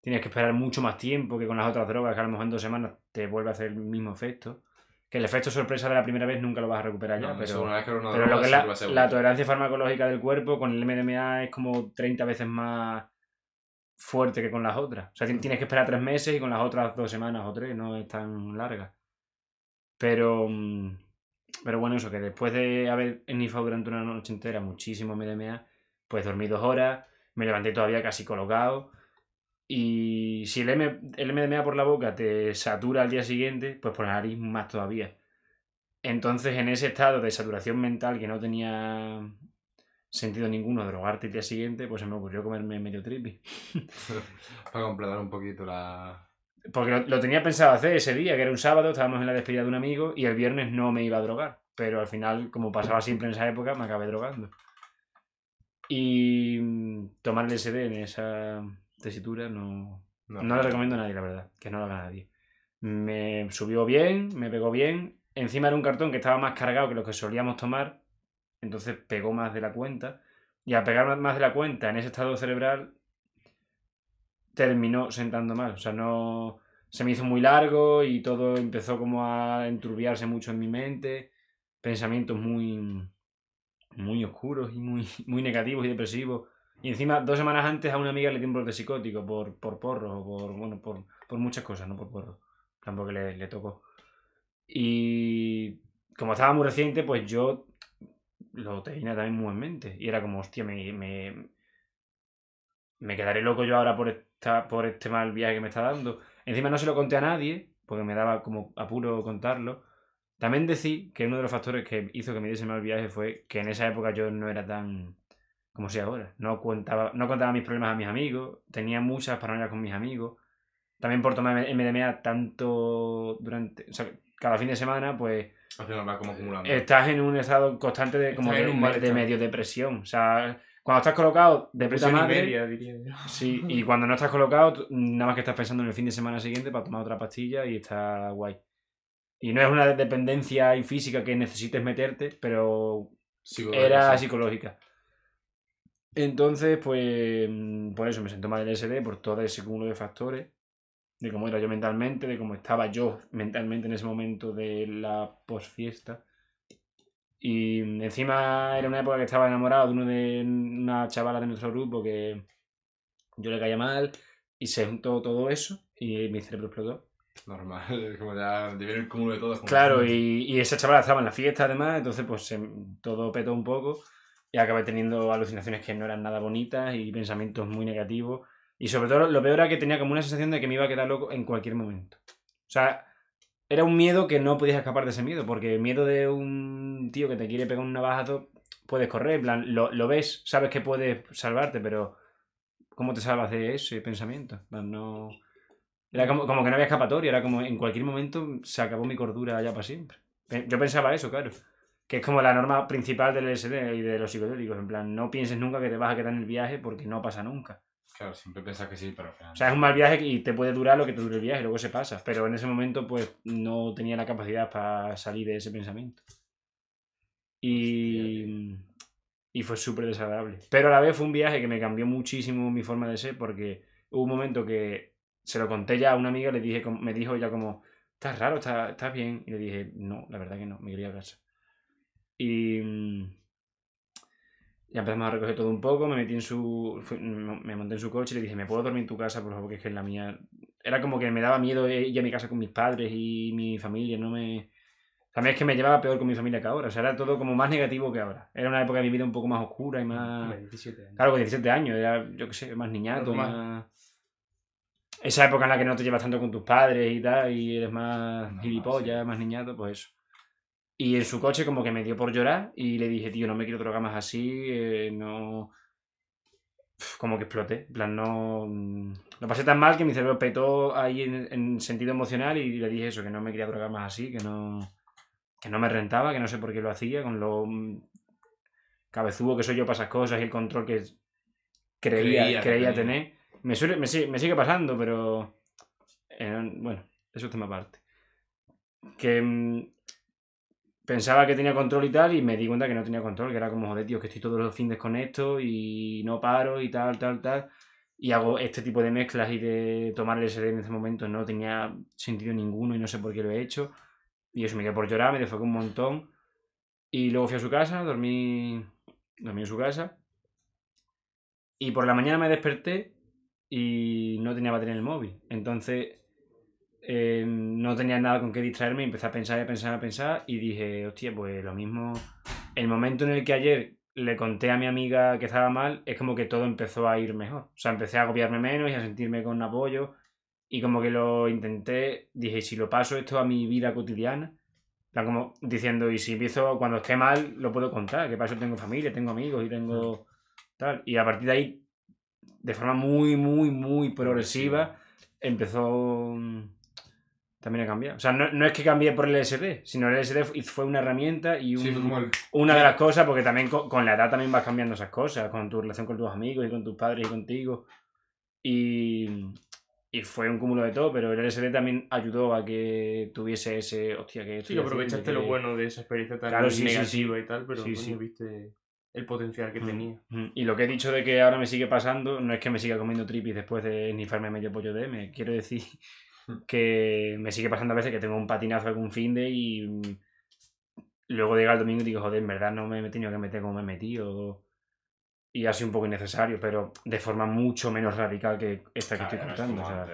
tienes que esperar mucho más tiempo que con las otras drogas, que a lo mejor en dos semanas te vuelve a hacer el mismo efecto. Que el efecto sorpresa de la primera vez nunca lo vas a recuperar ya, No, pero, una vez que una pero lo que es la, tolerancia farmacológica del cuerpo con el MDMA es como 30 veces más fuerte que con las otras. O sea, ti- tienes que esperar tres meses y con las otras dos semanas o tres, no es tan larga. Pero, mm, pero bueno, eso, que después de haber ennifado durante una noche entera muchísimo MDMA, pues dormí dos horas, me levanté todavía casi colocado. Y si el, M, el MDMA por la boca te satura al día siguiente, pues por la nariz más todavía. Entonces, en ese estado de saturación mental que no tenía sentido ninguno drogarte el día siguiente, pues se me ocurrió comerme medio trippy. Para completar un poquito la... Porque lo, lo tenía pensado hacer ese día, que era un sábado, estábamos en la despedida de un amigo y el viernes no me iba a drogar. Pero al final, como pasaba siempre en esa época, me acabé drogando. Y mm, tomar el SD en esa tesitura no, No, no le recomiendo a nadie, la verdad. Que no lo haga nadie. Me subió bien, me pegó bien. Encima era un cartón que estaba más cargado que lo que solíamos tomar. Entonces pegó más de la cuenta. Y al pegar más de la cuenta en ese estado cerebral, terminó sentando mal. O sea, no. Se me hizo muy largo y todo empezó como a enturbiarse mucho en mi mente. Pensamientos muy. muy oscuros y muy, muy negativos y depresivos. Y encima, dos semanas antes a una amiga le dio un brote psicótico por, por porro o por, bueno, por, por muchas cosas, no por porro. Tampoco le, le tocó. Y como estaba muy reciente, pues yo lo tenía también muy en mente. Y era como, hostia, me, me, me quedaré loco yo ahora por, esta, por este mal viaje que me está dando. Encima no se lo conté a nadie, porque me daba como apuro contarlo. También decir que uno de los factores que hizo que me diese mal viaje fue que en esa época yo no era tan como soy ahora. No contaba, no contaba mis problemas a mis amigos, tenía muchas paranoias con mis amigos. También por tomar MDMA tanto durante, o sea, cada fin de semana, pues Al final va como acumulando. estás en un estado constante de, como de, en un de- marcha. de medio depresión. O sea, cuando estás colocado de puta madre, media, diría yo. Sí, y cuando no estás colocado, nada más que estás pensando en el fin de semana siguiente para tomar otra pastilla y está guay. Y no es una dependencia física que necesites meterte, pero era sí. psicológica. Entonces, pues, mm, por eso me sentó mal el SD, por todo ese cúmulo de factores, de cómo era yo mentalmente, de cómo estaba yo mentalmente en ese momento de la posfiesta. Y mm, encima era una época que estaba enamorado de uno de una chavala de nuestro grupo que yo le caía mal y se juntó todo eso y mi cerebro explotó. Normal, como ya viene el cúmulo de todo. Claro, y, y esa chavala estaba en la fiesta además, entonces pues se- todo petó un poco y acabé teniendo alucinaciones que no eran nada bonitas y pensamientos muy negativos. Y sobre todo lo peor era que tenía como una sensación de que me iba a quedar loco en cualquier momento. O sea, era un miedo que no podías escapar de ese miedo, porque miedo de un tío que te quiere pegar un navajazo, puedes correr, en plan, lo, lo ves, sabes que puedes salvarte, pero ¿cómo te salvas de ese pensamiento? No... Era como, como que no había escapatoria, era como en cualquier momento se acabó mi cordura ya para siempre. Yo pensaba eso, claro. Que es como la norma principal del LSD y de los psicodélicos. En plan, no pienses nunca que te vas a quedar en el viaje porque no pasa nunca. Claro, siempre piensas que sí, pero. O sea, es un mal viaje y te puede durar lo que te dure el viaje, luego se pasa. Pero en ese momento, pues, no tenía la capacidad para salir de ese pensamiento. Y, y fue súper desagradable. Pero a la vez fue un viaje que me cambió muchísimo mi forma de ser porque hubo un momento que se lo conté ya a una amiga, le dije, me dijo ya como, estás raro, estás, estás bien. Y le dije, no, la verdad que no, me quería a casa. Y mm, ya empezamos a recoger todo un poco, me metí en su. fui- me monté en su coche y le dije, ¿me puedo dormir en tu casa, por favor? Que es que en la mía. Era como que me daba miedo ir a mi casa con mis padres y mi familia, no me. También es que me llevaba peor con mi familia que ahora. O sea, era todo como más negativo que ahora. Era una época de mi vida un poco más oscura y más. Hombre, 17 años. Claro, con 17 años, era, yo qué sé, más niñato, más... Esa época en la que no te llevas tanto con tus padres y tal, y eres más gilipollas, sí. más niñato, pues eso. Y en su coche como que me dio por llorar y le dije, tío, no me quiero drogar más así, eh, no... Como que exploté, en plan, no... mm, Lo pasé tan mal que mi cerebro petó ahí en, en sentido emocional y le dije eso, que no me quería drogar más así, que no... Que no me rentaba, que no sé por qué lo hacía, con lo mm, cabezudo que soy yo para esas cosas y el control que creía, Creía tener. Me, suele, me, sigue, me sigue pasando, pero. eh, bueno, eso es tema aparte. Que mm, pensaba que tenía control y tal, y me di cuenta que no tenía control, que era como, joder, tío, que estoy todos los fines con esto y no paro y tal, tal, tal. Y hago este tipo de mezclas y de tomar el SD en ese momento no tenía sentido ninguno y no sé por qué lo he hecho. Y eso me quedé por llorar, me desfoqué un montón. Y luego fui a su casa, dormí, dormí en su casa. Y por la mañana me desperté y no tenía batería en el móvil. Entonces eh, no tenía nada con qué distraerme y empecé a pensar y a pensar a pensar y dije, hostia, pues lo mismo. El momento en el que ayer le conté a mi amiga que estaba mal, es como que todo empezó a ir mejor. O sea, empecé a agobiarme menos y a sentirme con apoyo. Y como que lo intenté, dije, "¿Y si lo paso esto a mi vida cotidiana, plan, como diciendo, y si empiezo cuando esté mal, lo puedo contar, que para eso tengo familia, tengo amigos y tengo tal. Y a partir de ahí, de forma muy, muy, muy progresiva, empezó también a cambiar. O sea, no, no es que cambié por el LSD, sino el fu- fue una herramienta y un- Sí, el. una de las cosas, porque también co- con, la edad también vas cambiando esas cosas, con tu relación con tus amigos y con tus padres y contigo. Y, y fue un cúmulo de todo, pero el LSD también ayudó a que tuviese ese, hostia, que Sí, aprovechaste que- lo bueno de esa experiencia tan Claro, sí, sí, negativa y tal, pero Sí, coño, sí. viste el potencial que Mm, tenía. mm. Y lo que he dicho de que ahora me sigue pasando, no es que me siga comiendo tripis después de esnifarme medio pollo de M, quiero decir que me sigue pasando a veces que tengo un patinazo algún fin de y mm, luego llega el domingo y digo, joder, en verdad no me he tenido que meter como me he metido. Y ha sido un poco innecesario, pero de forma mucho menos radical que esta que estoy Claro, no es contando. o sea,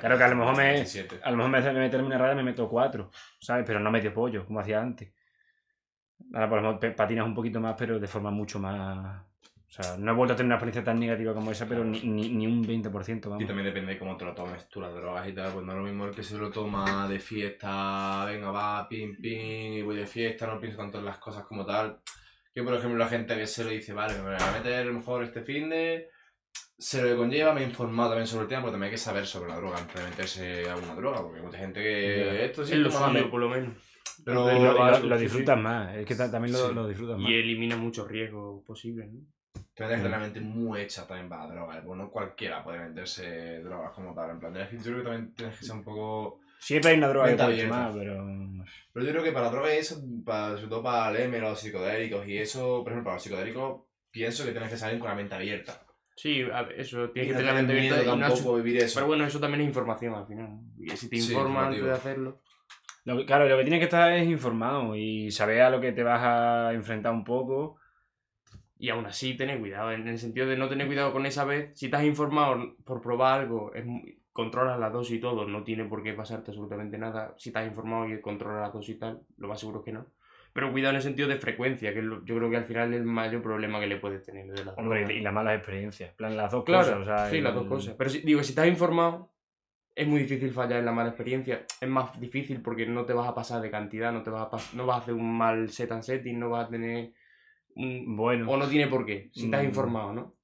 Claro que a lo mejor me- 17. a lo mejor me meterme una raya me meto cuatro, ¿sabes? Pero no medio pollo, como hacía antes. Ahora por lo mejor patinas un poquito más, pero de forma mucho más... O sea, no he vuelto a tener una experiencia tan negativa como esa, pero ni, ni, ni un 20%, Y vamos. también depende de cómo te lo tomes tú las drogas y tal, pues no es lo mismo el que se lo toma de fiesta, venga va, pim pim, y voy de fiesta, no pienso tanto en las cosas como tal. Que por ejemplo la gente que se lo dice, vale, me voy a meter a lo mejor este fin de se lo que conlleva, me he informado también sobre el tema, porque también hay que saber sobre la droga antes de meterse a una droga, porque hay mucha gente que esto sí es lo suyo, por lo menos. Pero Y lo, y lo- disfrutas sí. más, es que ta- también lo, Sí. lo disfrutas más. Y elimina muchos riesgos posibles, ¿no? Tienes que tener la mente muy hecha también para la droga, pues no cualquiera puede meterse drogas como tal, en plan, que- yo creo que también tienes que ser un poco... Siempre hay una droga que puedes abierta. tomar, pero... Pero yo creo que para drogas y eso, para, sobre todo para el M, los psicodélicos y eso, por ejemplo, para los psicodélicos, pienso que tienes que salir con la mente abierta. Sí, eso, tienes que tener la mente abierta y no vivir eso. Pero bueno, eso también es información al final. Y si te Sí, informas antes de hacerlo. Lo que- claro, lo que tienes que estar es informado y saber a lo que te vas a enfrentar un poco. Y aún así, tener cuidado. En el sentido de no tener cuidado con esa vez. Si has informado por probar algo, es controlas la dosis y todo, no tiene por qué pasarte absolutamente nada. Si has informado y controlas la dosis y tal, lo más seguro es que no. Pero cuidado en el sentido de frecuencia, que yo creo que al final es el mayor problema que le puedes tener de la Hombre, y las malas experiencias. En plan, las dos Claro, cosas. o sea, sí, las dos cosas. Pero si, digo, si estás informado, es muy difícil fallar en la mala experiencia. Es más difícil porque no te vas a pasar de cantidad, no te vas a, no vas a hacer un mal set and setting, no vas a tener. Bueno. O no tiene por qué, si estás Mm. informado, ¿no?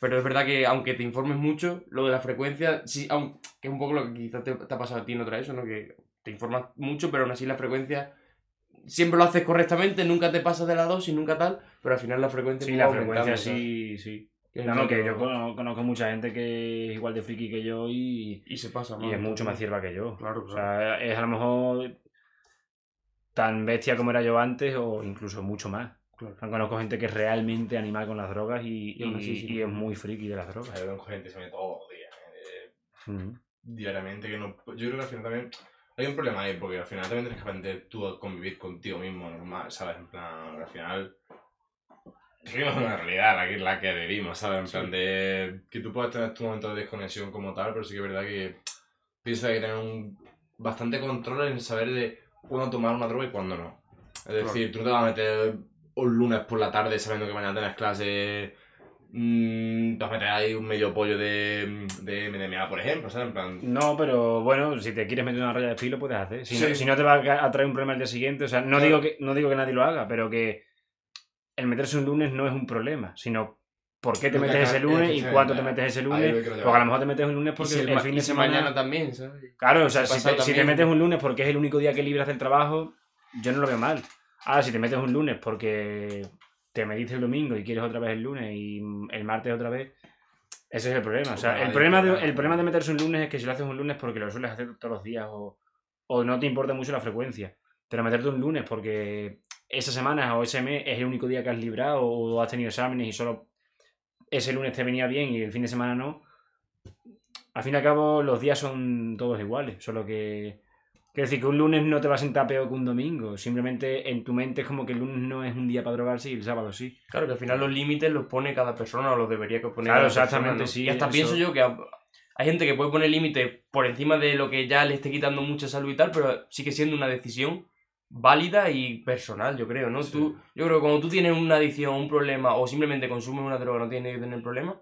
Pero es verdad que aunque te informes mucho, lo de la frecuencia, sí, aun- que es un poco lo que quizás te, te ha pasado a ti en otra eso, ¿no? Que te informas mucho, pero aún así la frecuencia siempre lo haces correctamente, nunca te pasas de la dosis, nunca tal, pero al final la frecuencia Sí, la frecuencia sí, sí. Lo que yo cono- conozco mucha gente que es igual de friki que yo y, Y se pasa, y es mucho más cierva que yo. Claro, O sea, es a lo mejor tan bestia como era yo antes o incluso mucho más. Claro. Conozco gente que es realmente animal con las drogas y, Y aún así, y- sí. y es muy friki de las drogas. Hay conozco gente que se mete todos los días, eh, diariamente, que no... Yo creo que al final también hay un problema ahí, porque al final también tienes que aprender tú a convivir contigo mismo, normal, ¿sabes? En plan, al final... Vivimos una realidad la que, la que vivimos, ¿sabes? En Sí. plan de... Que tú puedes tener tu momento de desconexión como tal, pero sí que es verdad que hay que tener un bastante control en saber de cuándo tomar una droga y cuándo no. Es decir, tú no te vas a meter un lunes por la tarde sabiendo que mañana tienes clase mm, vas a meter ahí un medio pollo de, de MDMA, por ejemplo, ¿sabes? En plan, No, pero bueno, si te quieres meter una raya de filo, puedes hacer. Si, Sí. no, si no te va a traer un problema el día siguiente, o sea, no, Claro. digo que, no digo que nadie lo haga, pero que el meterse un lunes no es un problema, sino por qué te metes ese lunes y cuánto te metes ese lunes. Porque a lo mejor te metes un lunes porque si el, fin de si semana. mañana también, ¿sabes? Claro, o sea, si te, si te también. metes un lunes porque es el único día que libras del trabajo, yo no lo veo mal. Ahora, si te metes un lunes porque te mediste el domingo y quieres otra vez el lunes y el martes otra vez, ese es el problema. O sea, el problema, de, el problema de meterse un lunes es que si lo haces un lunes porque lo sueles hacer todos los días o, o no te importa mucho la frecuencia. Pero meterte un lunes porque esa semana o ese mes es el único día que has librado o has tenido exámenes y solo ese lunes te venía bien y el fin de semana no. Al fin y al cabo, los días son todos iguales, solo que. Quiero decir que un lunes no te va a sentar peor que un domingo. Simplemente en tu mente es como que el lunes no es un día para drogarse y el sábado sí. Claro, que al final los límites los pone cada persona o los debería que poner Claro, cada persona, exactamente, ¿no? sí, Y hasta eso. pienso yo que hay gente que puede poner límites por encima de lo que ya le esté quitando mucha salud y tal, pero sigue siendo una decisión válida y personal, yo creo, ¿no? Sí. Tú, yo creo que cuando tú tienes una adicción, un problema o simplemente consumes una droga, no tienes que tener problema,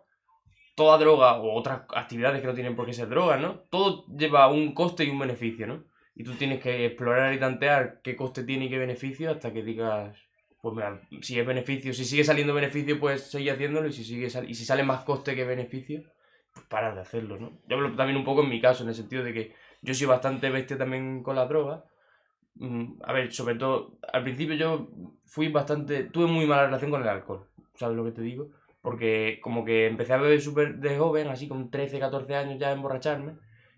toda droga o otras actividades que no tienen por qué ser drogas, ¿no? Todo lleva un coste y un beneficio, ¿no? Y tú tienes que explorar y tantear qué coste tiene y qué beneficio hasta que digas, pues mira, si es beneficio, si sigue saliendo beneficio, pues sigue haciéndolo y si, sigue y si sale más coste que beneficio, pues parar de hacerlo, ¿no? Yo hablo también un poco en mi caso, en el sentido de que yo soy bastante bestia también con la droga. Mm, A ver, sobre todo, al principio yo fui bastante, tuve muy mala relación con el alcohol, ¿sabes lo que te digo? Porque como que empecé a beber súper de joven, así con 13, 14 años ya a emborracharme,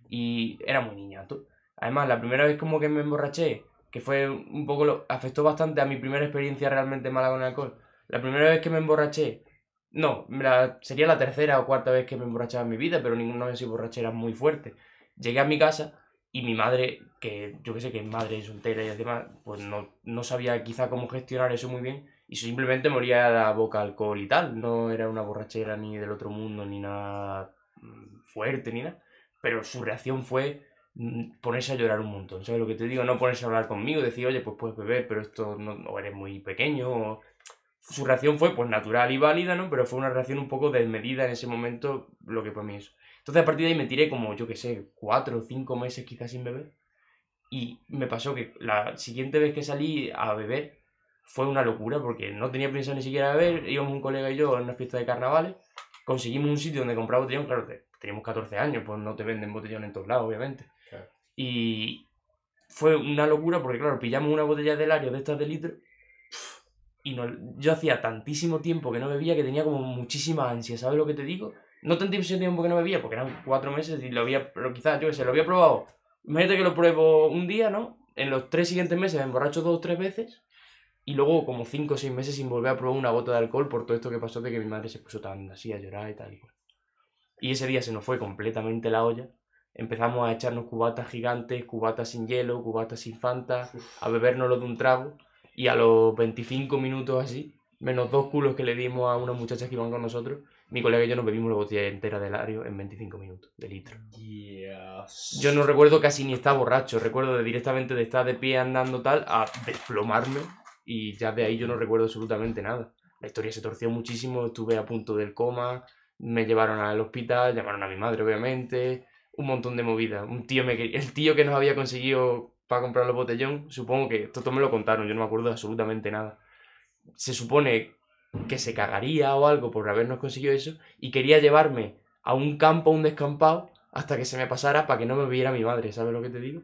y era muy niñato. Además, la primera vez como que me emborraché, que fue un poco, lo, afectó bastante a mi primera experiencia realmente mala con el alcohol. La primera vez que me emborraché, no, sería la tercera o cuarta vez que me emborrachaba en mi vida, pero ninguna vez sido borrachera muy fuerte. Llegué a mi casa y mi madre, que yo que sé que es madre soltera y demás, pues no, no sabía quizá cómo gestionar eso muy bien y simplemente moría la boca alcohol y tal. No era una borrachera ni del otro mundo ni nada mm, fuerte ni nada, pero su reacción fue ponerse a llorar un montón. ¿Sabes lo que te digo? No ponerse a hablar conmigo, decir, oye, pues puedes beber, pero esto no, eres muy pequeño. o- Su reacción fue pues natural y válida, ¿no? Pero fue una reacción un poco desmedida en ese momento, lo que fue mí eso. Entonces a partir de ahí me tiré como, yo que sé, cuatro o cinco meses quizás sin beber. Y me pasó que la siguiente vez que salí a beber fue una locura porque no tenía pensado ni siquiera beber. Íbamos un colega y yo a una fiesta de carnavales. Conseguimos un sitio donde comprar botellón. Claro, te- teníamos 14 años, pues no te venden botellón en todos lados, obviamente. Y fue una locura porque, claro, pillamos una botella de Lario de estas de litro. Y no, yo hacía tantísimo tiempo que no bebía que tenía como muchísima ansia, ¿sabes lo que te digo? No tantísimo tiempo que no bebía, porque eran cuatro meses y lo había, pero quizás, yo que sé, lo había probado. Imagínate que lo pruebo un día, ¿no? En los tres siguientes meses me emborracho dos o tres veces y luego como cinco o seis meses sin volver a probar una gota de alcohol por todo esto que pasó de que mi madre se puso tan así a llorar y tal y. Y ese día se nos fue completamente la olla. Empezamos a echarnos cubatas gigantes, cubatas sin hielo, cubatas sin fanta, a bebérnoslo de un trago. Y a los 25 minutos así, menos dos culos que le dimos a una muchacha que iban con nosotros, mi colega y yo nos bebimos la botella entera de Lario en 25 minutos, de litro. Yes. Yo no recuerdo casi ni estar borracho, recuerdo de directamente de estar de pie andando tal a desplomarme y ya de ahí yo no recuerdo absolutamente nada. La historia se torció muchísimo, estuve a punto del coma, me llevaron al hospital, llamaron a mi madre obviamente, un montón de movidas. Un tío me el tío que nos había conseguido para comprar los botellón, supongo que todo me lo contaron, yo no me acuerdo de absolutamente nada. Se supone que se cagaría o algo por habernos conseguido eso y quería llevarme a un campo, un descampado, hasta que se me pasara para que no me viera mi madre, ¿sabes lo que te digo?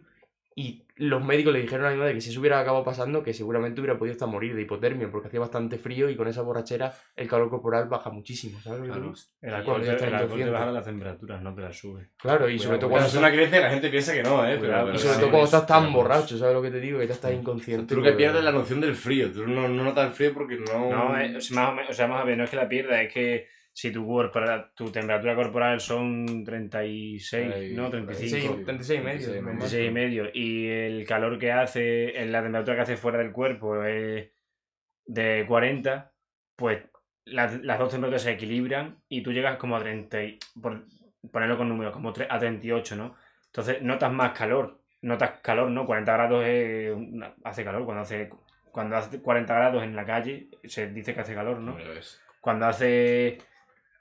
Y los médicos le dijeron a mi madre que si eso hubiera acabado pasando, que seguramente hubiera podido hasta morir de hipotermia, porque hacía bastante frío y con esa borrachera el calor corporal baja muchísimo, ¿sabes lo que te Claro. digo? El Cuando alcohol, está el alcohol te baja las temperaturas, no te las sube. Claro, y sobre todo cuando, es una creencia que la gente piensa que no, ¿eh? Cuidado, pero, y pero sobre sí, todo cuando es- estás tan pero- borracho, ¿sabes lo que te digo? Que ya estás inconsciente. Tú lo que pierdes la noción del frío. Tú no, no notas el frío porque no. No, eh, es más o, menos, o sea, más o menos, no es que la pierdas, es que si tu, cuerpo, tu temperatura corporal son 36, Ahí, ¿no? ahí, 35. 36 36 y medio. 36 y medio. normal. 36 y medio. Y el calor que hace, en la temperatura que hace fuera del cuerpo es de 40, pues las, las dos temperaturas se equilibran y tú llegas como a 30, y- por ponerlo con números, como a 38, ¿no? Entonces notas más calor, notas calor, ¿no? 40 grados es hace calor, cuando hace, cuando hace 40 grados en la calle se dice que hace calor, ¿no? Cuando hace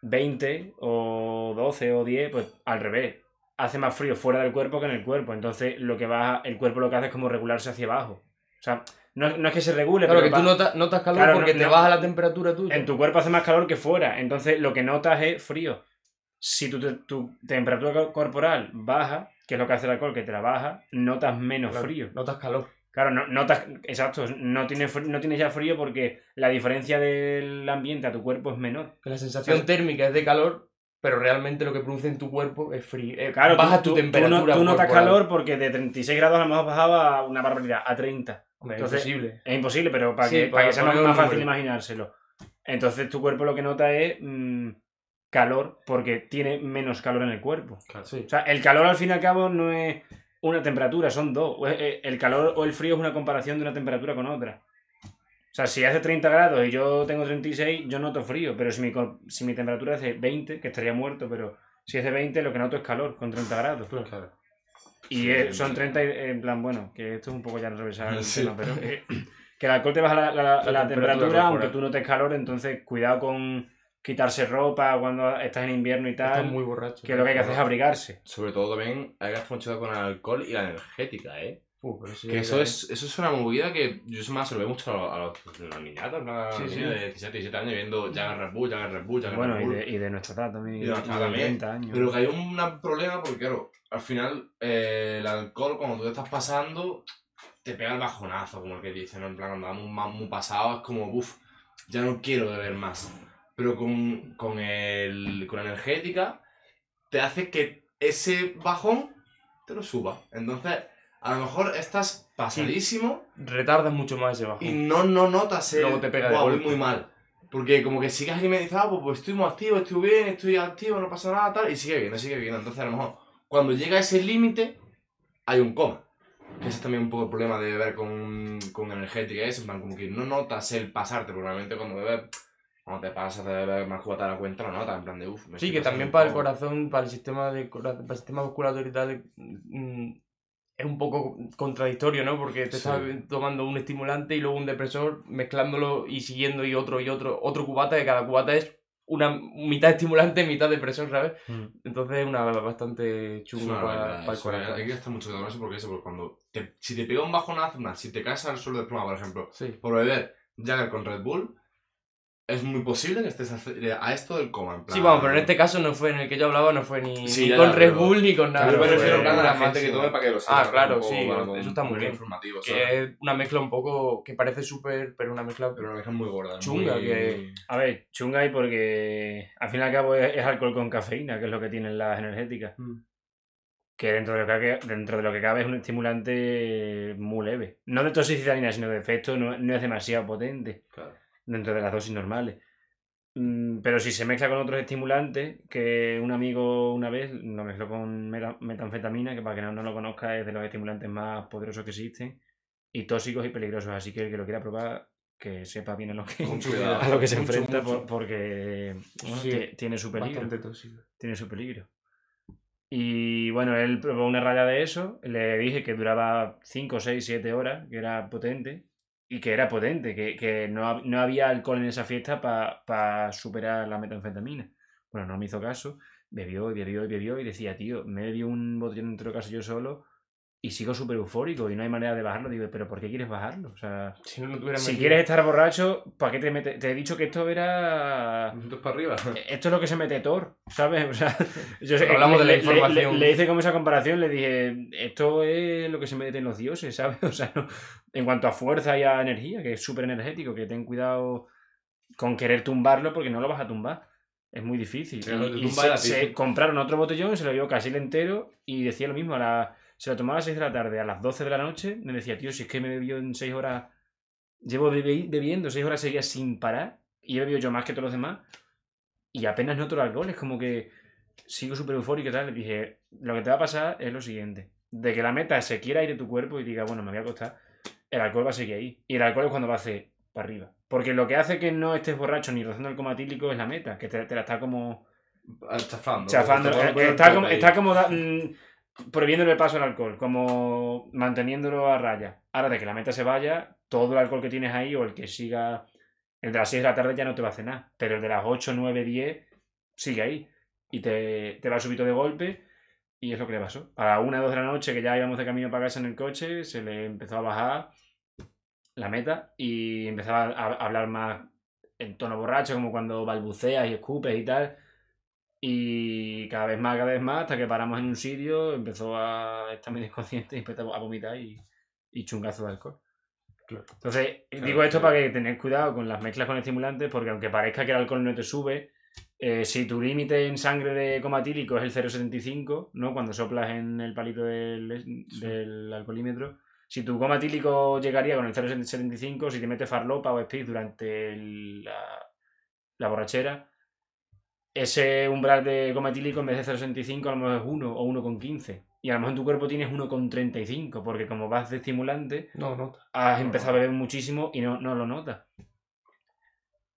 20 o 12 o 10, pues al revés. Hace más frío fuera del cuerpo que en el cuerpo. Entonces lo que va, el cuerpo lo que hace es como regularse hacia abajo. O sea, no, no es que se regule, Claro, que pero tú va- notas, notas calor Claro, porque no- te no- baja la temperatura tuya. en tu cuerpo hace más calor que fuera. Entonces lo que notas es frío. Si tu, tu temperatura co- corporal baja, que es lo que hace el alcohol, que te la baja, notas menos Claro, frío. Notas calor. Claro, no, notas, exacto, no tienes, no tienes ya frío porque la diferencia del ambiente a tu cuerpo es menor. Que la sensación Claro. térmica es de calor, pero realmente lo que produce en tu cuerpo es frío. eh, Claro, baja tú, tu tú- temperatura. Tú, no- tú notas calor porque de 36 grados a lo mejor bajaba a una barbaridad, a 30. Hombre, Entonces, imposible. Es imposible, pero para Sí, que, para para que sea más, fácil imaginárselo. Entonces tu cuerpo lo que nota es mm, calor porque tiene menos calor en el cuerpo. Sí. O sea, el calor al fin y al cabo no es una temperatura, son dos. Eh, El calor o el frío es una comparación de una temperatura con otra. O sea, si hace 30 grados y yo tengo 36, yo noto frío, pero si mi, cor- si mi temperatura es de 20, que estaría muerto, pero si es de 20, lo que noto es calor con 30 grados. Claro. Y Sí, eh, son sí. 30, y- en plan, bueno, que esto es un poco ya reversar el Sí. tema, pero eh, que el alcohol te baja la, la- la temperatura aunque tú notes calor, entonces cuidado con quitarse ropa cuando estás en invierno y Estás tal, muy borracho. que lo que hay que hacer es abrigarse. Sobre todo también hay que mucho cuidado con el alcohol y la energética, ¿eh? Uh, pero sí, Que eso es, eso es una movida que yo más se lo veo mucho a los, a los, a los niñatos, ¿no? A los Sí, sí. de 17, 17 años viendo Jagger Red Bull, Jagger Red Bull, Jagger Bueno, Red y Bull. de, y de nuestra edad también. Y de nuestra edad también. 30 años. Pero que hay un problema porque, claro, al final eh, el alcohol, cuando tú te estás pasando, te pega el bajonazo, como el que dicen, ¿no? En plan, cuando vamos muy, muy pasado, es como, uff, ya no quiero beber más. Pero con, con, el, con la energética, te hace que ese bajón te lo suba. Entonces, a lo mejor estás pasadísimo Retardas mucho más ese bajón. y no, no notas el, Luego te pega de "Buah, voy golpe". muy mal. Porque como que sigues alimentado, pues, pues estoy muy activo, estoy bien, estoy activo, no pasa nada, tal, y sigue viendo, sigue viendo. Entonces a lo mejor cuando llega ese límite, hay un coma. Que ese es también un poco el problema de beber con, con energética, es en plan como que no notas el pasarte, normalmente cuando bebes, cuando te pasas de beber más cubata a la cuenta, no notas, en plan de uff. Sí, que también para el corazón, para el sistema de para el sistema musculator y tal, mm, es un poco contradictorio, ¿no? Porque te Sí. estás tomando un estimulante y luego un depresor, mezclándolo y siguiendo y otro y otro, otro cubata, que cada cubata es una mitad estimulante, mitad depresor, ¿sabes? Mm. Entonces es una bastante una para, barbaridad, para el hay- corazón. Hay que estar mucho cuidado con eso porque eso, porque cuando te- si te pega un bajonazo, una, si te caes al suelo de pluma, por ejemplo, Sí. por beber Jagger con Red Bull, es muy posible que estés a, a esto del coma. En plan... Sí, vamos, pero en este caso no fue en el que yo hablaba, no fue ni, Sí, ni ya, con Red Bull ni con nada. Yo me refiero a la gente que tome para que lo sepa. Ah, claro, poco, sí, eso está muy bien. informativo, ¿sabes? Que es una mezcla un poco que parece súper, pero una mezcla Pero una mezcla muy gorda. Chunga, muy- que- A ver, chunga y porque al fin y al cabo es, alcohol con cafeína, que es lo que tienen las energéticas. Mm. Que dentro de, lo que, cabe- dentro de lo que cabe es un estimulante muy leve. No de toxicidad ni nada, sino de efecto no, no es demasiado potente Claro. Dentro de las dosis normales. Mm, Pero si se mezcla con otros estimulantes, que un amigo una vez lo mezcló con meta- metanfetamina, que para que no, no lo conozca es de los estimulantes más poderosos que existen, y tóxicos y peligrosos. Así que el que lo quiera probar, que sepa bien a lo que, Mucho cuidado. a lo que se Mucho, enfrenta mucho. por- porque bueno, Sí, tie- tiene su peligro. Tiene su peligro. Y bueno, él probó una raya de eso, le dije que duraba 5, 6, 7 horas, que era potente, y que era potente, que, que no, no había alcohol en esa fiesta para superar la metanfetamina. Bueno, no me hizo caso, bebió y bebió y bebió y decía, tío, me bebió un botellón entero casi yo solo y sigo súper eufórico y no hay manera de bajarlo. Digo, pero ¿por qué quieres bajarlo? O sea, Si no, no tuviera si metido- quieres estar borracho, ¿para qué te metes? Te he dicho que esto era... Puntos para arriba. Esto es lo que se mete Thor, ¿sabes? O sea, yo sé- Hablamos de la le- información. Le, le hice como esa comparación, le dije, esto es lo que se meten los dioses, ¿sabes? O sea, no- en cuanto a fuerza y a energía, que es súper energético, que ten cuidado con querer tumbarlo porque no lo vas a tumbar. Es muy difícil. Y, y se, se compraron otro botellón, se lo dio casi el entero y decía lo mismo. A la- se lo tomaba a las 6 de la tarde, a las 12 de la noche me decía, tío, si es que me bebió en 6 horas, llevo bebi- bebiendo 6 horas seguidas sin parar y he bebido yo más que todos los demás y apenas noto el alcohol. Es como que sigo súper eufórico y tal. Le dije, lo que te va a pasar es lo siguiente. De que la meta se quiera ir de tu cuerpo y diga, bueno, me voy a acostar, el alcohol va a seguir ahí. Y el alcohol es cuando va a hacer para arriba. Porque lo que hace que no estés borracho ni rozando el coma etílico es la meta, que te, te la está como Chafando. chafando. Eh, como, está como da- mm, prohibiéndole el paso al alcohol, como manteniéndolo a raya. Ahora de que la meta se vaya, todo el alcohol que tienes ahí o el que siga, el de las 6 de la tarde ya no te va a nada, pero el de las 8, 9, 10 sigue ahí y te, te va subito de golpe y es lo que le pasó. A las 1, 2 de la noche que ya íbamos de camino para casa en el coche, se le empezó a bajar la meta y empezaba a hablar más en tono borracho, como cuando balbuceas y escupes y tal. Y cada vez más, cada vez más, hasta que paramos en un sitio, empezó a estar medio inconsciente y empezó a vomitar y, y chungazo de alcohol. Claro. Entonces, Claro, digo esto para que tened cuidado con las mezclas con estimulantes, porque aunque parezca que el alcohol no te sube, eh, si tu límite en sangre de coma etílico es el 0,75, ¿no? Cuando soplas en el palito del, del alcoholímetro, si tu coma etílico llegaría con el 0,75, si te metes farlopa o speed durante el- la, la borrachera, ese umbral de coma etílico en vez de 0,65 a lo mejor es 1 o 1,15. Y a lo mejor en tu cuerpo tienes 1,35, porque como vas de estimulante, No, no. has No. empezado a beber muchísimo y no, no lo notas.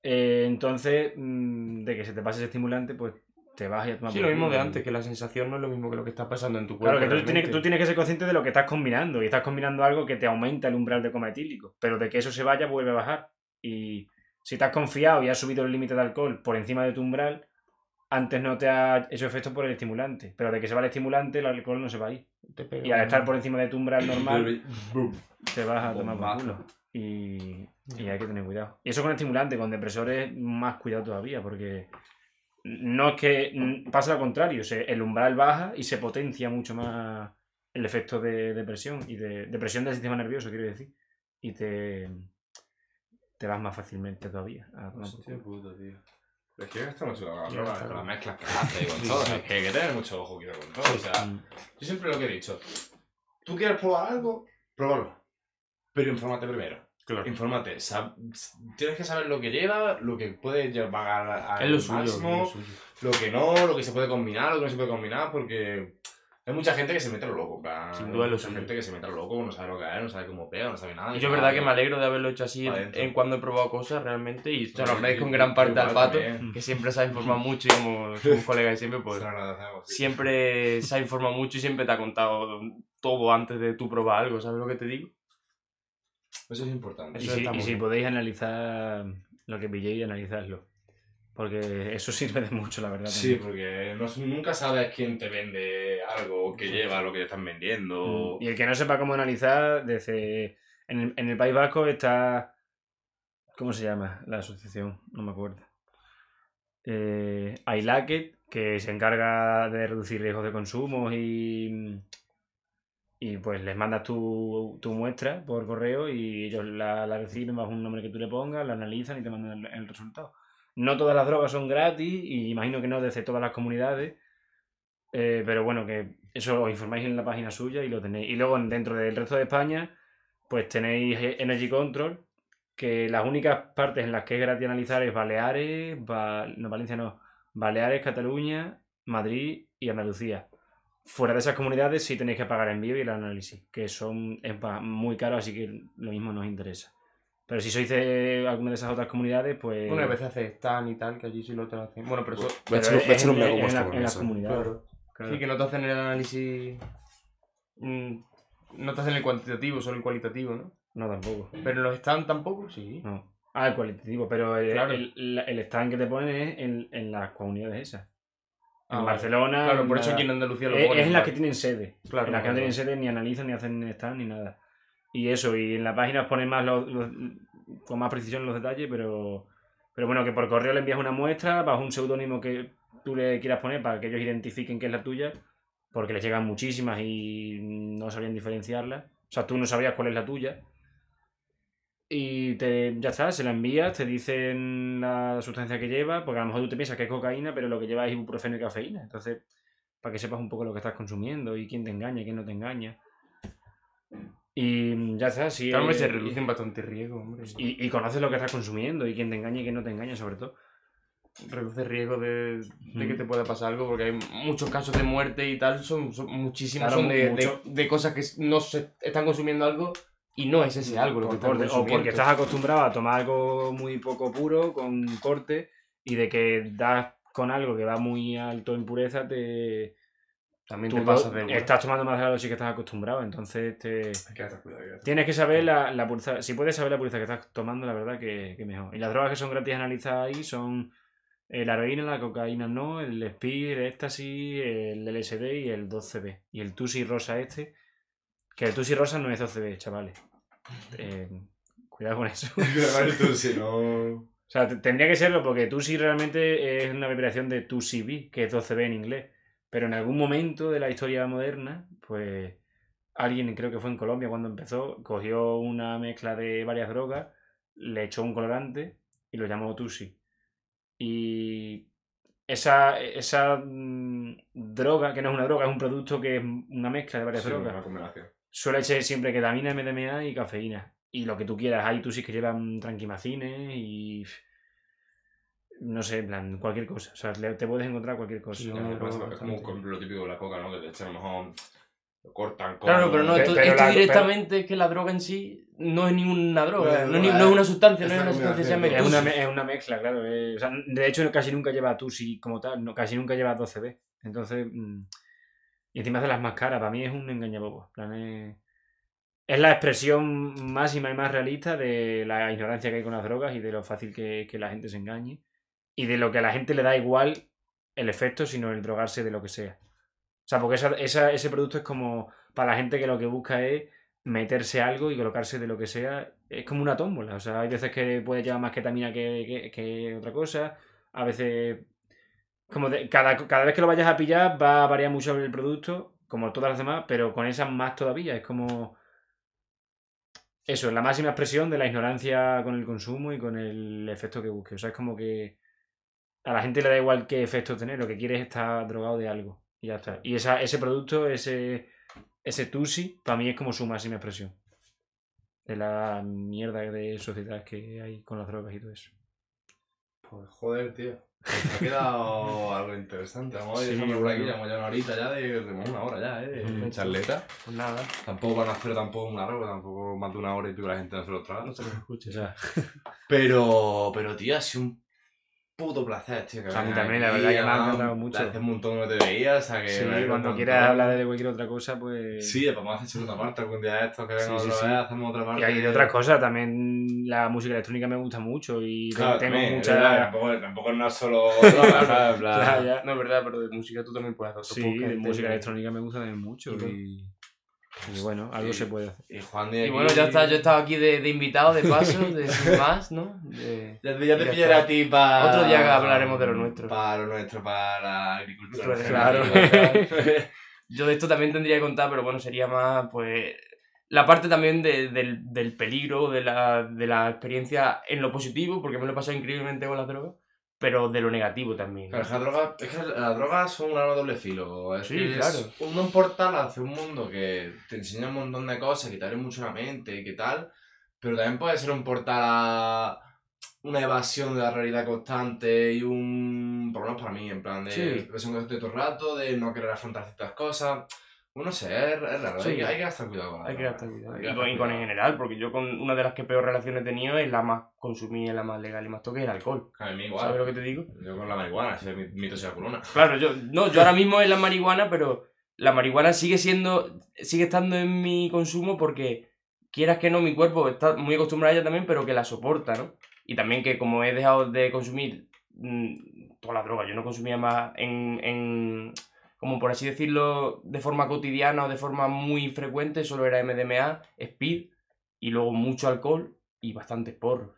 Eh, entonces, mm, de que se te pase ese estimulante, pues te vas y a tomar Sí, lo mismo de antes, que la sensación no es lo mismo que lo que está pasando en tu cuerpo. Claro, que tú tienes, tú tienes que ser consciente de lo que estás combinando. Y estás combinando algo que te aumenta el umbral de coma etílico. Pero de que eso se vaya, vuelve a bajar. Y si estás confiado y has subido el límite de alcohol por encima de tu umbral, antes no te ha hecho efecto por el estimulante. Pero de que se va el estimulante, el alcohol no se va a ir. Te pega Y al estar por encima de tu umbral normal, te vas a tomar por culo. Y, y hay que tener cuidado. Y eso con estimulante, con depresores, más cuidado todavía, porque no es que pasa lo contrario, se- el umbral baja y se potencia mucho más el efecto de depresión y de depresión del sistema nervioso, quiero decir. Y te, te vas más fácilmente todavía. a tomar por Hostia culo. puta, tío. Es que gasta mucho la está. las mezclas que hace y con todo. sí. Es que hay que tener mucho ojo cuidado con todo. O sea, yo siempre lo que he dicho. ¿Tú quieres probar algo? Pruébalo. Pero infórmate primero. Claro. Infórmate. Sab- tienes que saber lo que lleva, lo que puede llevar al máximo, lo lo que no, lo que se puede combinar, lo que no se puede combinar, porque hay mucha gente que se mete a lo loco. en plan, Sin hay duda es lo mucha suyo. gente que se mete a lo loco, no sabe lo que es, no sabe cómo pega, no sabe nada. Y yo es verdad que me alegro de haberlo hecho así en, cuando he probado cosas realmente y se lo agradezco en gran parte igual al pato, también. que siempre se ha informado mucho y como somos colegas y siempre pues siempre se ha informado mucho y siempre te ha contado todo antes de tú probar algo, ¿sabes lo que te digo? Eso es importante. Y Eso si, está y muy si bien. podéis analizar lo que pilléis, analizadlo. Porque eso sirve de mucho, la verdad. Sí, también. porque no- nunca sabes quién te vende algo, qué lleva, lo que te están vendiendo. Mm. Y el que no sepa cómo analizar, desde en el, en el País Vasco está. ¿Cómo se llama la asociación? No me acuerdo. Eh, iLacket, que se encarga de reducir riesgos de consumo y. Y pues les mandas tu, tu muestra por correo y ellos la, la reciben bajo un nombre que tú le pongas, la analizan y te mandan el, el resultado. No todas las drogas son gratis y imagino que no desde todas las comunidades. Eh, pero bueno, que eso os informáis en la página suya y lo tenéis. Y luego dentro del resto de España, pues tenéis eh, Energy Control, que las únicas partes en las que es gratis analizar es Baleares, Ba- no, Valencia no, Baleares, Cataluña, Madrid y Andalucía. Fuera de esas comunidades sí tenéis que pagar envío y el análisis, que son muy caros, así que lo mismo nos interesa. Pero si sois de alguna de esas otras comunidades, pues... Bueno, a veces hace stand y tal, que allí sí lo te hacen. Bueno, pero eso... pero es- es en, la- las comunidades. Claro. Claro. Sí, que no te hacen el análisis... mm, No te hacen el cuantitativo, solo el cualitativo, ¿no? No, tampoco. Pero en los stand tampoco, sí. No. Ah, el cualitativo, pero el, Claro. el, la- el stand que te ponen es en, en las comunidades esas. Ah, en vale. Barcelona. Claro, por en eso la- aquí en Andalucía lo es, ponen. es en las que tienen sede. Claro, en las que no tienen sede ni analizan, ni hacen stand, ni nada. Y eso, y en la página os ponen más los, con más precisión los detalles, pero, pero bueno, que por correo le envías una muestra bajo un seudónimo que tú le quieras poner para que ellos identifiquen que es la tuya, porque les llegan muchísimas y no sabrían diferenciarlas. O sea, tú no sabrías cuál es la tuya. Y te, ya está, se la envías, te dicen la sustancia que lleva, porque a lo mejor tú te piensas que es cocaína, pero lo que lleva es ibuprofeno y cafeína. Entonces, para que sepas un poco lo que estás consumiendo y quién te engaña y quién no te engaña. Y ya está, sí. Claro, eh, se reducen bastante riesgo, hombre. y, y conoces lo que estás consumiendo y quién te engaña y quién no te engaña, sobre todo. reduce riesgo de, de que Mm. te pueda pasar algo, porque hay muchos casos de muerte y tal, son, son muchísimos, Claro, son de, de, de cosas que no se están consumiendo algo y no es ese algo lo que Por- están o porque estás acostumbrado a tomar algo muy poco puro, con corte, y de que das con algo que va muy alto en pureza, te, También tú te pasas de estás tomando más de la dosis que estás acostumbrado. Entonces te, Hay que tener cuidado. hay que tener tienes que saber la, la pureza. Si puedes saber la pureza que estás tomando, la verdad que, que mejor. Y las drogas que son gratis analizadas ahí son eh, la heroína, la cocaína no, el speed, el éxtasis, el LSD y el 12B. Y el Tusi rosa este, que el Tusi rosa no es 12B, chavales. Eh, cuidado con eso. cuidado. tú, si no... O sea, tendría que serlo porque Tusi realmente es una vibración de Tusi B, que es 12B en inglés. Pero en algún momento de la historia moderna, pues alguien, creo que fue en Colombia cuando empezó, cogió una mezcla de varias drogas, le echó un colorante y lo llamó Tusi. Y esa, esa mm, droga, que no es una droga, es un producto que es una mezcla de varias Sí, drogas una combinación. suele ser siempre ketamina, MDMA y cafeína. Y lo que tú quieras. Hay tusis que llevan tranquimacines y. No sé, en plan, cualquier cosa. O sea, te puedes encontrar cualquier cosa. Sí, Es no, como- no, es como lo típico de la coca, ¿no? Que de hecho a lo mejor lo cortan con... Claro, pero no, esto, pero esto la- directamente es que la droga en sí no es ninguna droga, No, no, es ni- no, no es una sustancia, no es una sustancia, se llama combinación, Es una, es una mezcla, claro. eh, o sea, de hecho, casi nunca lleva tusi como tal. No, casi nunca lleva 12B. Entonces. mm, y encima de las más caras. Para mí es un engañabobo. en plan, es- Es la expresión máxima y más realista de la ignorancia que hay con las drogas y de lo fácil que, que la gente se engañe. Y de lo que a la gente le da igual el efecto, sino el drogarse de lo que sea. O sea, porque esa, esa- ese producto es como para la gente que lo que busca es meterse algo y colocarse de lo que sea. Es como una tómbola. O sea, hay veces que puede llevar más ketamina que, que- que otra cosa. A veces. Como cada, cada vez que lo vayas a pillar va a variar mucho el producto, como todas las demás, pero con esas más todavía. Es como. Eso, la máxima expresión de la ignorancia con el consumo y con el efecto que busque. O sea, es como que a la gente le da igual qué efecto tener, lo que quiere es estar drogado de algo. Y ya está. Y esa, ese producto, ese, ese Tusi, para mí es como su máxima expresión. De la mierda de sociedad que hay con las drogas y todo eso. Pues joder, tío. Pues ha quedado algo interesante. Vamos a ir Sí, por aquí, llevamos ya una horita ya de, de una hora ya, ¿eh? De Ujú. charleta. Pues nada, Tampoco van a hacer tampoco una hora, tampoco más de una hora y pico la gente no se lo traga. no se nos escuche. Sea, Pero, pero tío, ha sido un puto placer, tío. Que O sea, a mí también, la verdad que me ha encantado mucho. Hace un montón que no te veía, o sea que. sí, cuando quieras hablar de cualquier otra cosa, pues... Sí, pues vamos a hacer segunda parte algún día de estos que venga Sí, sí, otra sí. vez, hacemos otra parte. Y hay de otras cosas, también la música electrónica me gusta mucho y Claro, tengo también, mucha... verdad, tampoco, tampoco no es solo. No, es verdad, pero de música tú también puedes hacer Sí, de música electrónica me gusta también mucho Y. y, bueno, algo Y- se puede hacer. Y Juan de Y aquí- bueno, ya está, yo he estado aquí de, de invitado, de paso, de sin más, ¿no? De... Ya te, ya te pillaré a ti para. Otro día hablaremos de lo nuestro. Para lo nuestro, para la agricultura. Claro. Yo de esto también tendría que contar, pero bueno, sería más, pues, la parte también de- del, del peligro, de la, de la experiencia en lo positivo, porque me lo he pasado increíblemente con las drogas, pero de lo negativo también. ¿no? Claro, es que las drogas, es que las drogas son un arma doble filo. Es Sí, que es claro. un un portal hacia un mundo que te enseña un montón de cosas, que te abre mucho la mente y que tal, pero también puede ser un portal a una evasión de la realidad constante y un. por lo menos para mí, en plan de Sí. expresión constante todo el rato, de no querer afrontar ciertas cosas. Bueno, no sé, es, es raro, Sí. hay, que- hay que gastar cuidado con las Hay que gastar cuidado. Y que con, gastar y con en general, porque yo con una de las que peor relaciones he tenido es la más consumida, la más legal y más toque, el alcohol. A mí ¿Sabes igual. lo que te digo? Yo con la marihuana, si es mi, mi tosia culona. Claro, yo, no, yo ahora mismo es la marihuana, pero la marihuana sigue siendo, sigue estando en mi consumo porque quieras que no, mi cuerpo está muy acostumbrado a ella también, pero que la soporta, ¿no? Y también que como he dejado de consumir mm, toda la droga. Yo no consumía más en, en, como por así decirlo, de forma cotidiana o de forma muy frecuente, solo era MDMA, speed y luego mucho alcohol y bastantes porros.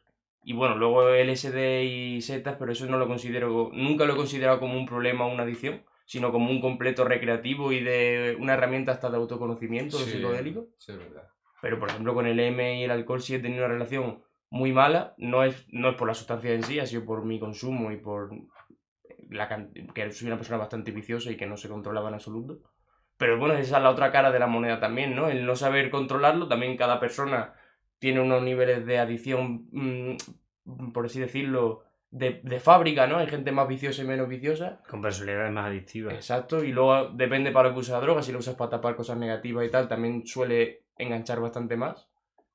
Y bueno, luego LSD y setas, pero eso no lo considero, nunca lo he considerado como un problema o una adicción, sino como un completo recreativo y de una herramienta hasta de autoconocimiento, de Sí, psicodélico. Sí, es verdad. Pero por ejemplo con el M y el alcohol sí he tenido una relación muy mala, no es, no es por la sustancia en sí, ha sido por mi consumo y por la que soy una persona bastante viciosa y que no se controlaba en absoluto. Pero bueno, esa es la otra cara de la moneda también, ¿no? El no saber controlarlo, también cada persona tiene unos niveles de adicción, mm, por así decirlo, de, de fábrica, ¿no? Hay gente más viciosa y menos viciosa. Con personalidades más adictivas. Exacto, y luego depende para lo que usas la droga, si lo usas para tapar cosas negativas y tal, también suele enganchar bastante más.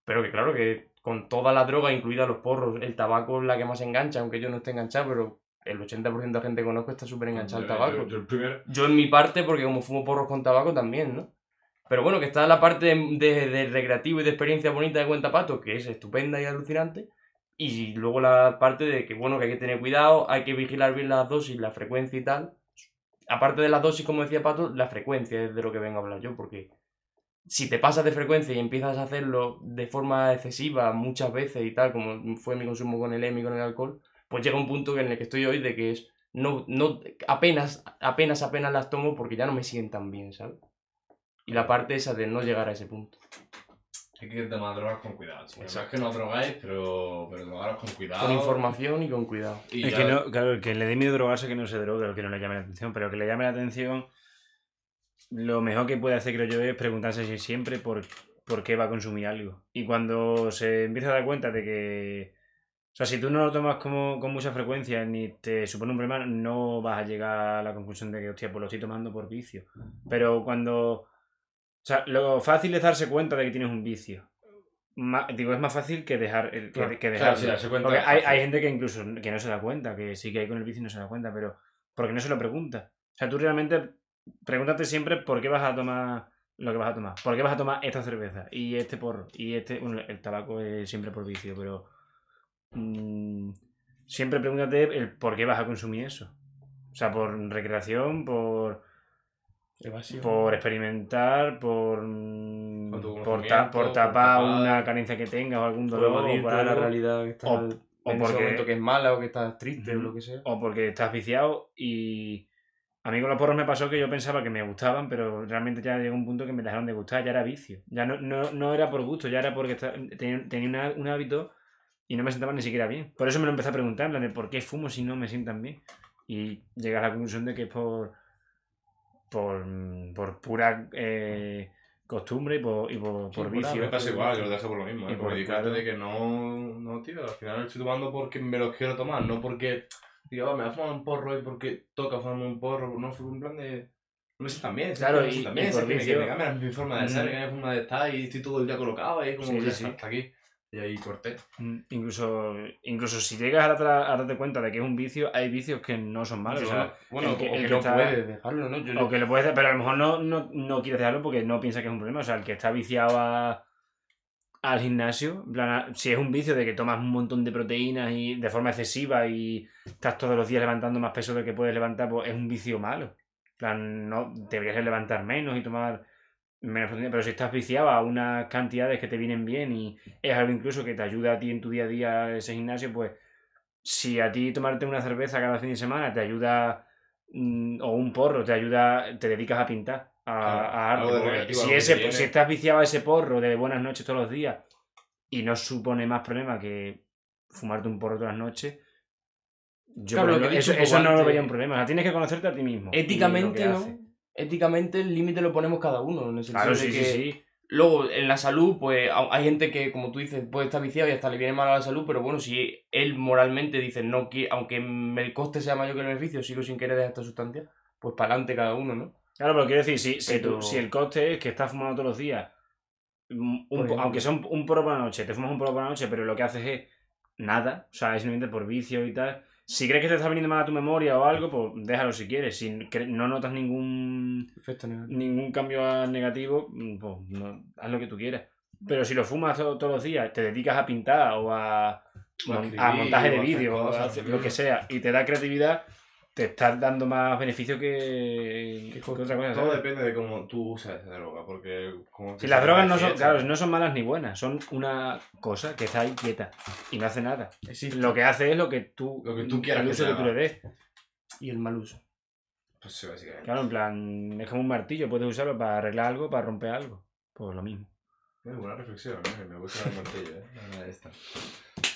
Pero que claro, que con toda la droga, incluida los porros, el tabaco es la que más engancha, aunque yo no esté enganchado, pero el 80% de gente que conozco está súper enganchado al tabaco. Yo, en mi parte, porque como fumo porros con tabaco también, ¿no? Pero bueno, que está la parte de, de- de recreativo y de experiencia bonita de Cuenta Pato, que es estupenda y alucinante. Y luego la parte de que, bueno, que hay que tener cuidado, hay que vigilar bien las dosis, la frecuencia y tal. Aparte de las dosis, como decía Pato, la frecuencia es de lo que vengo a hablar yo, porque si te pasas de frecuencia y empiezas a hacerlo de forma excesiva muchas veces y tal, como fue mi consumo con el EMI y con el alcohol, pues llega un punto en el que estoy hoy de que es no, no, apenas, apenas, apenas las tomo porque ya no me sientan bien, ¿sabes? Y la parte esa de no llegar a ese punto. Hay que tomar drogas con cuidado, chicos. No es Exacto. que no drogáis, pero, pero tomaros con cuidado. Con información y con cuidado. Y Es ya- que no, claro, el que le dé miedo drogarse que no se drogue, o que no le llame la atención, pero que le llame la atención, lo mejor que puede hacer, creo yo, es preguntarse si siempre por, por qué va a consumir algo. Y cuando se empieza a dar cuenta de que, o sea, si tú no lo tomas como, con mucha frecuencia ni te supone un problema, no vas a llegar a la conclusión de que, hostia, pues lo estoy tomando por vicio. Pero cuando, o sea, lo fácil es darse cuenta de que tienes un vicio. Ma- digo, es más fácil que dejar el, que, que Claro, sí, cuenta Porque hay, hay gente que incluso que no se da cuenta, que sí que hay con el vicio y no se da cuenta, pero porque no se lo pregunta. O sea, tú realmente pregúntate siempre por qué vas a tomar lo que vas a tomar. ¿Por qué vas a tomar esta cerveza y este porro? Y este, bueno, el tabaco es siempre por vicio, pero mm, siempre pregúntate el por qué vas a consumir eso. O sea, por recreación, por, Evasión. por experimentar, por, mm, por, ta- Autoconocimiento, por por tapar tapar. una carencia que tengas o algún dolor. o evadirte por de la algo. realidad que está o- en o ese porque- momento que es mala o que estás triste o lo que sea. o porque estás viciado y a mí con los porros me pasó que yo pensaba que me gustaban, pero realmente ya llegó un punto que me dejaron de gustar, ya era vicio. Ya no, no, no era por gusto, ya era porque tenía, tenía una- un hábito y no me sentaba ni siquiera bien. Por eso me lo empecé a preguntar, en plan de por qué fumo si no me sientan bien. Y llegué a la conclusión de que es por, por, por pura eh, costumbre y por, y por, Sí, por vicio. Me pasa igual, yo lo dejo por lo mismo. Y ¿eh? por- claro. de que no, no, tío, al final lo estoy tomando porque me los quiero tomar, no porque digo, "Ah, me voy a fumar un porro y porque toca fumarme un porro, no, fue un plan de. No me sientan bien, Claro, me y- sientan y por que, me- que me cambia mi forma de ser, Mm. que me forma de estar y estoy todo el día colocado ahí como Sí, sí, ya sí. está, hasta aquí. Y ahí corté. Mm, Incluso, incluso si llegas a, darte cuenta de que es un vicio, hay vicios que no son malos. Yo bueno, que- o que, no está- puedes dejarlo, ¿no? Yo- O que lo puedes pero a lo mejor no, no, no quieres dejarlo porque no piensa que es un problema. O sea, el que está viciado a- al gimnasio, en plan, si es un vicio de que tomas un montón de proteínas y de forma excesiva y estás todos los días levantando más peso del que puedes levantar, pues es un vicio malo. En plan, no, deberías levantar menos y tomar menos pero si estás viciado a unas cantidades que te vienen bien y es algo incluso que te ayuda a ti en tu día a día ese gimnasio, pues si a ti tomarte una cerveza cada fin de semana te ayuda mm, o un porro te ayuda, te dedicas a pintar, a, Claro, a arte. si, ese, si estás viciado a ese porro de buenas noches todos los días y no supone más problema que fumarte un porro todas las noches, yo Claro, lo que eso, eso no lo vería un problema. O sea, tienes que conocerte a ti mismo. Éticamente, ¿no? Éticamente el límite lo ponemos cada uno. En el sentido Claro, de sí, que sí, sí. Luego, en la salud, pues hay gente que, como tú dices, puede estar viciado y hasta le viene mal a la salud, pero bueno, si él moralmente dice, no qui- aunque el coste sea mayor que el beneficio, sigo sin querer dejar esta sustancia, pues para adelante cada uno, ¿no? Claro, pero quiero decir, si, si, tú- si el coste es que estás fumando todos los días, mm, un ejemplo. aunque sea un, un porro por la noche, te fumas un porro por la noche, pero lo que haces es nada, o sea, es simplemente por vicio y tal. Si crees que te está viniendo mal a tu memoria o algo, pues déjalo si quieres. Si no notas ningún ningún cambio negativo, mm, pues no, haz lo que tú quieras. Pero si lo fumas to- todos los días, te dedicas a pintar o a, O a escribir, a montaje de a hacer vídeo, o a cosas, hacer sí. lo que sea, y te da creatividad, te estás dando más beneficio que, que otra cosa. Todo ¿sabes? depende de cómo tú usas esa droga, porque... Como Si las drogas no son, claro, no son malas ni buenas, son una cosa que está ahí quieta y no hace nada. Existe. Lo que hace es lo que tú, Lo que tú quieras el uso que tú le des. Y el mal uso. Pues sí, básicamente. Claro, en plan, es como un martillo, puedes usarlo para arreglar algo, para romper algo. Pues lo mismo. Muy buena reflexión, ¿eh? Me gusta el martillo, ¿eh? Esta.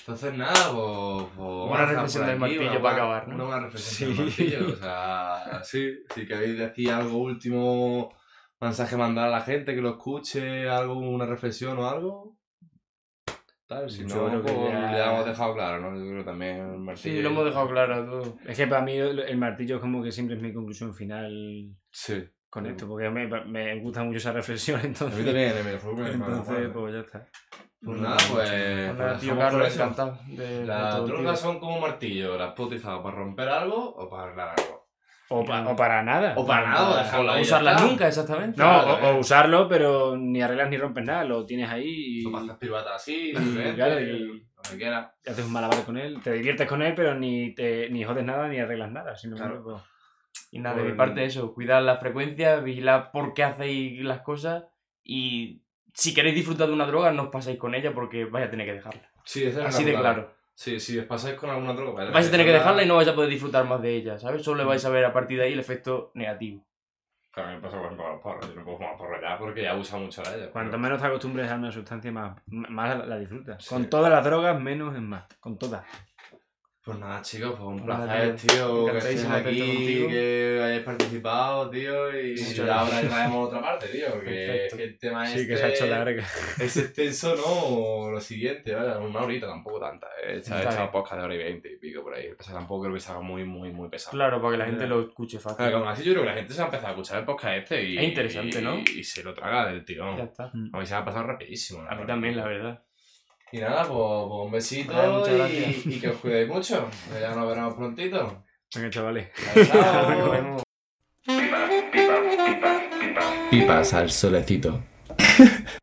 Entonces, nada, pues. pues vamos Buena a dejar reflexión del aquí, martillo una para acabar, ¿no? Una buena reflexión del Sí. martillo. O sea, sí. Si queréis decir algo último, mensaje mandar a la gente que lo escuche, algo, una reflexión o algo. Tal, si Yo no, que pues ya- ya hemos dejado claro, ¿no? Yo creo que también el martillo. Sí, lo hemos dejado claro todo. Es que para mí el el martillo es como que siempre es mi conclusión final Sí. Con esto, porque me, me gusta mucho esa reflexión, A mí entonces, también, me lo entonces pues ya está. Pues nada, pues. Pues nada, pues tío Carlos, encantado. Las drogas son como martillo, las puedo utilizar para romper algo o para arreglar algo. O, pa- o para nada. O para nada, o dejarlo O ahí. usarla ya está. nunca, exactamente. No, Claro, o, o eh. usarlo, pero ni arreglas ni rompes nada, lo tienes ahí y, Tú pasas así, Y, claro, y- lo que quieras. y haces un malabar con él, te diviertes con él, pero ni te ni jodes nada ni arreglas nada, sino Claro. pues, Y nada, de mi parte eso, cuidar la frecuencia, vigilar por qué hacéis las cosas y si queréis disfrutar de una droga no os pasáis con ella porque vais a tener que dejarla. Sí, es Así de claro. Sí, si os pasáis con alguna droga, Vais a tener que dejarla y no vais a poder disfrutar más de ella, ¿sabes? Solo le vais a ver a partir de ahí el efecto negativo. Claro, me pasa por ejemplo los porros. Yo no puedo fumar porro ya porque ya usa mucho la ella. cuanto pero- menos te acostumbres a una sustancia, más, más la, la disfrutas. Sí. Con todas las drogas, menos es más. Con todas. Pues nada, chicos, pues un placer, tío, que estéis aquí, que hayáis participado, tío, y Muchas ya ahora traemos otra parte, tío, porque que el tema Sí, este que se ha hecho larga. es extenso, ¿no? Lo siguiente, ¿vale? Una horita, tampoco tanta, ¿eh? Se ha hecho podcast de hora y veinte y pico por ahí. O sea, tampoco creo que se haga muy, muy, muy pesado. Claro, para que la gente Ya. lo escuche fácil. Claro, aún así yo creo que la gente se ha empezado a escuchar el podcast este y... Es interesante, y- ¿no? Y, se lo traga del Ya tirón. está. A mí se me ha pasado rapidísimo. A mí también, la verdad. Y nada, pues, pues un besito Vale, muchas y, gracias. y que os cuidéis mucho. Ya nos veremos prontito. Venga, chavales. Chao. Nos vemos. Pipas al solecito.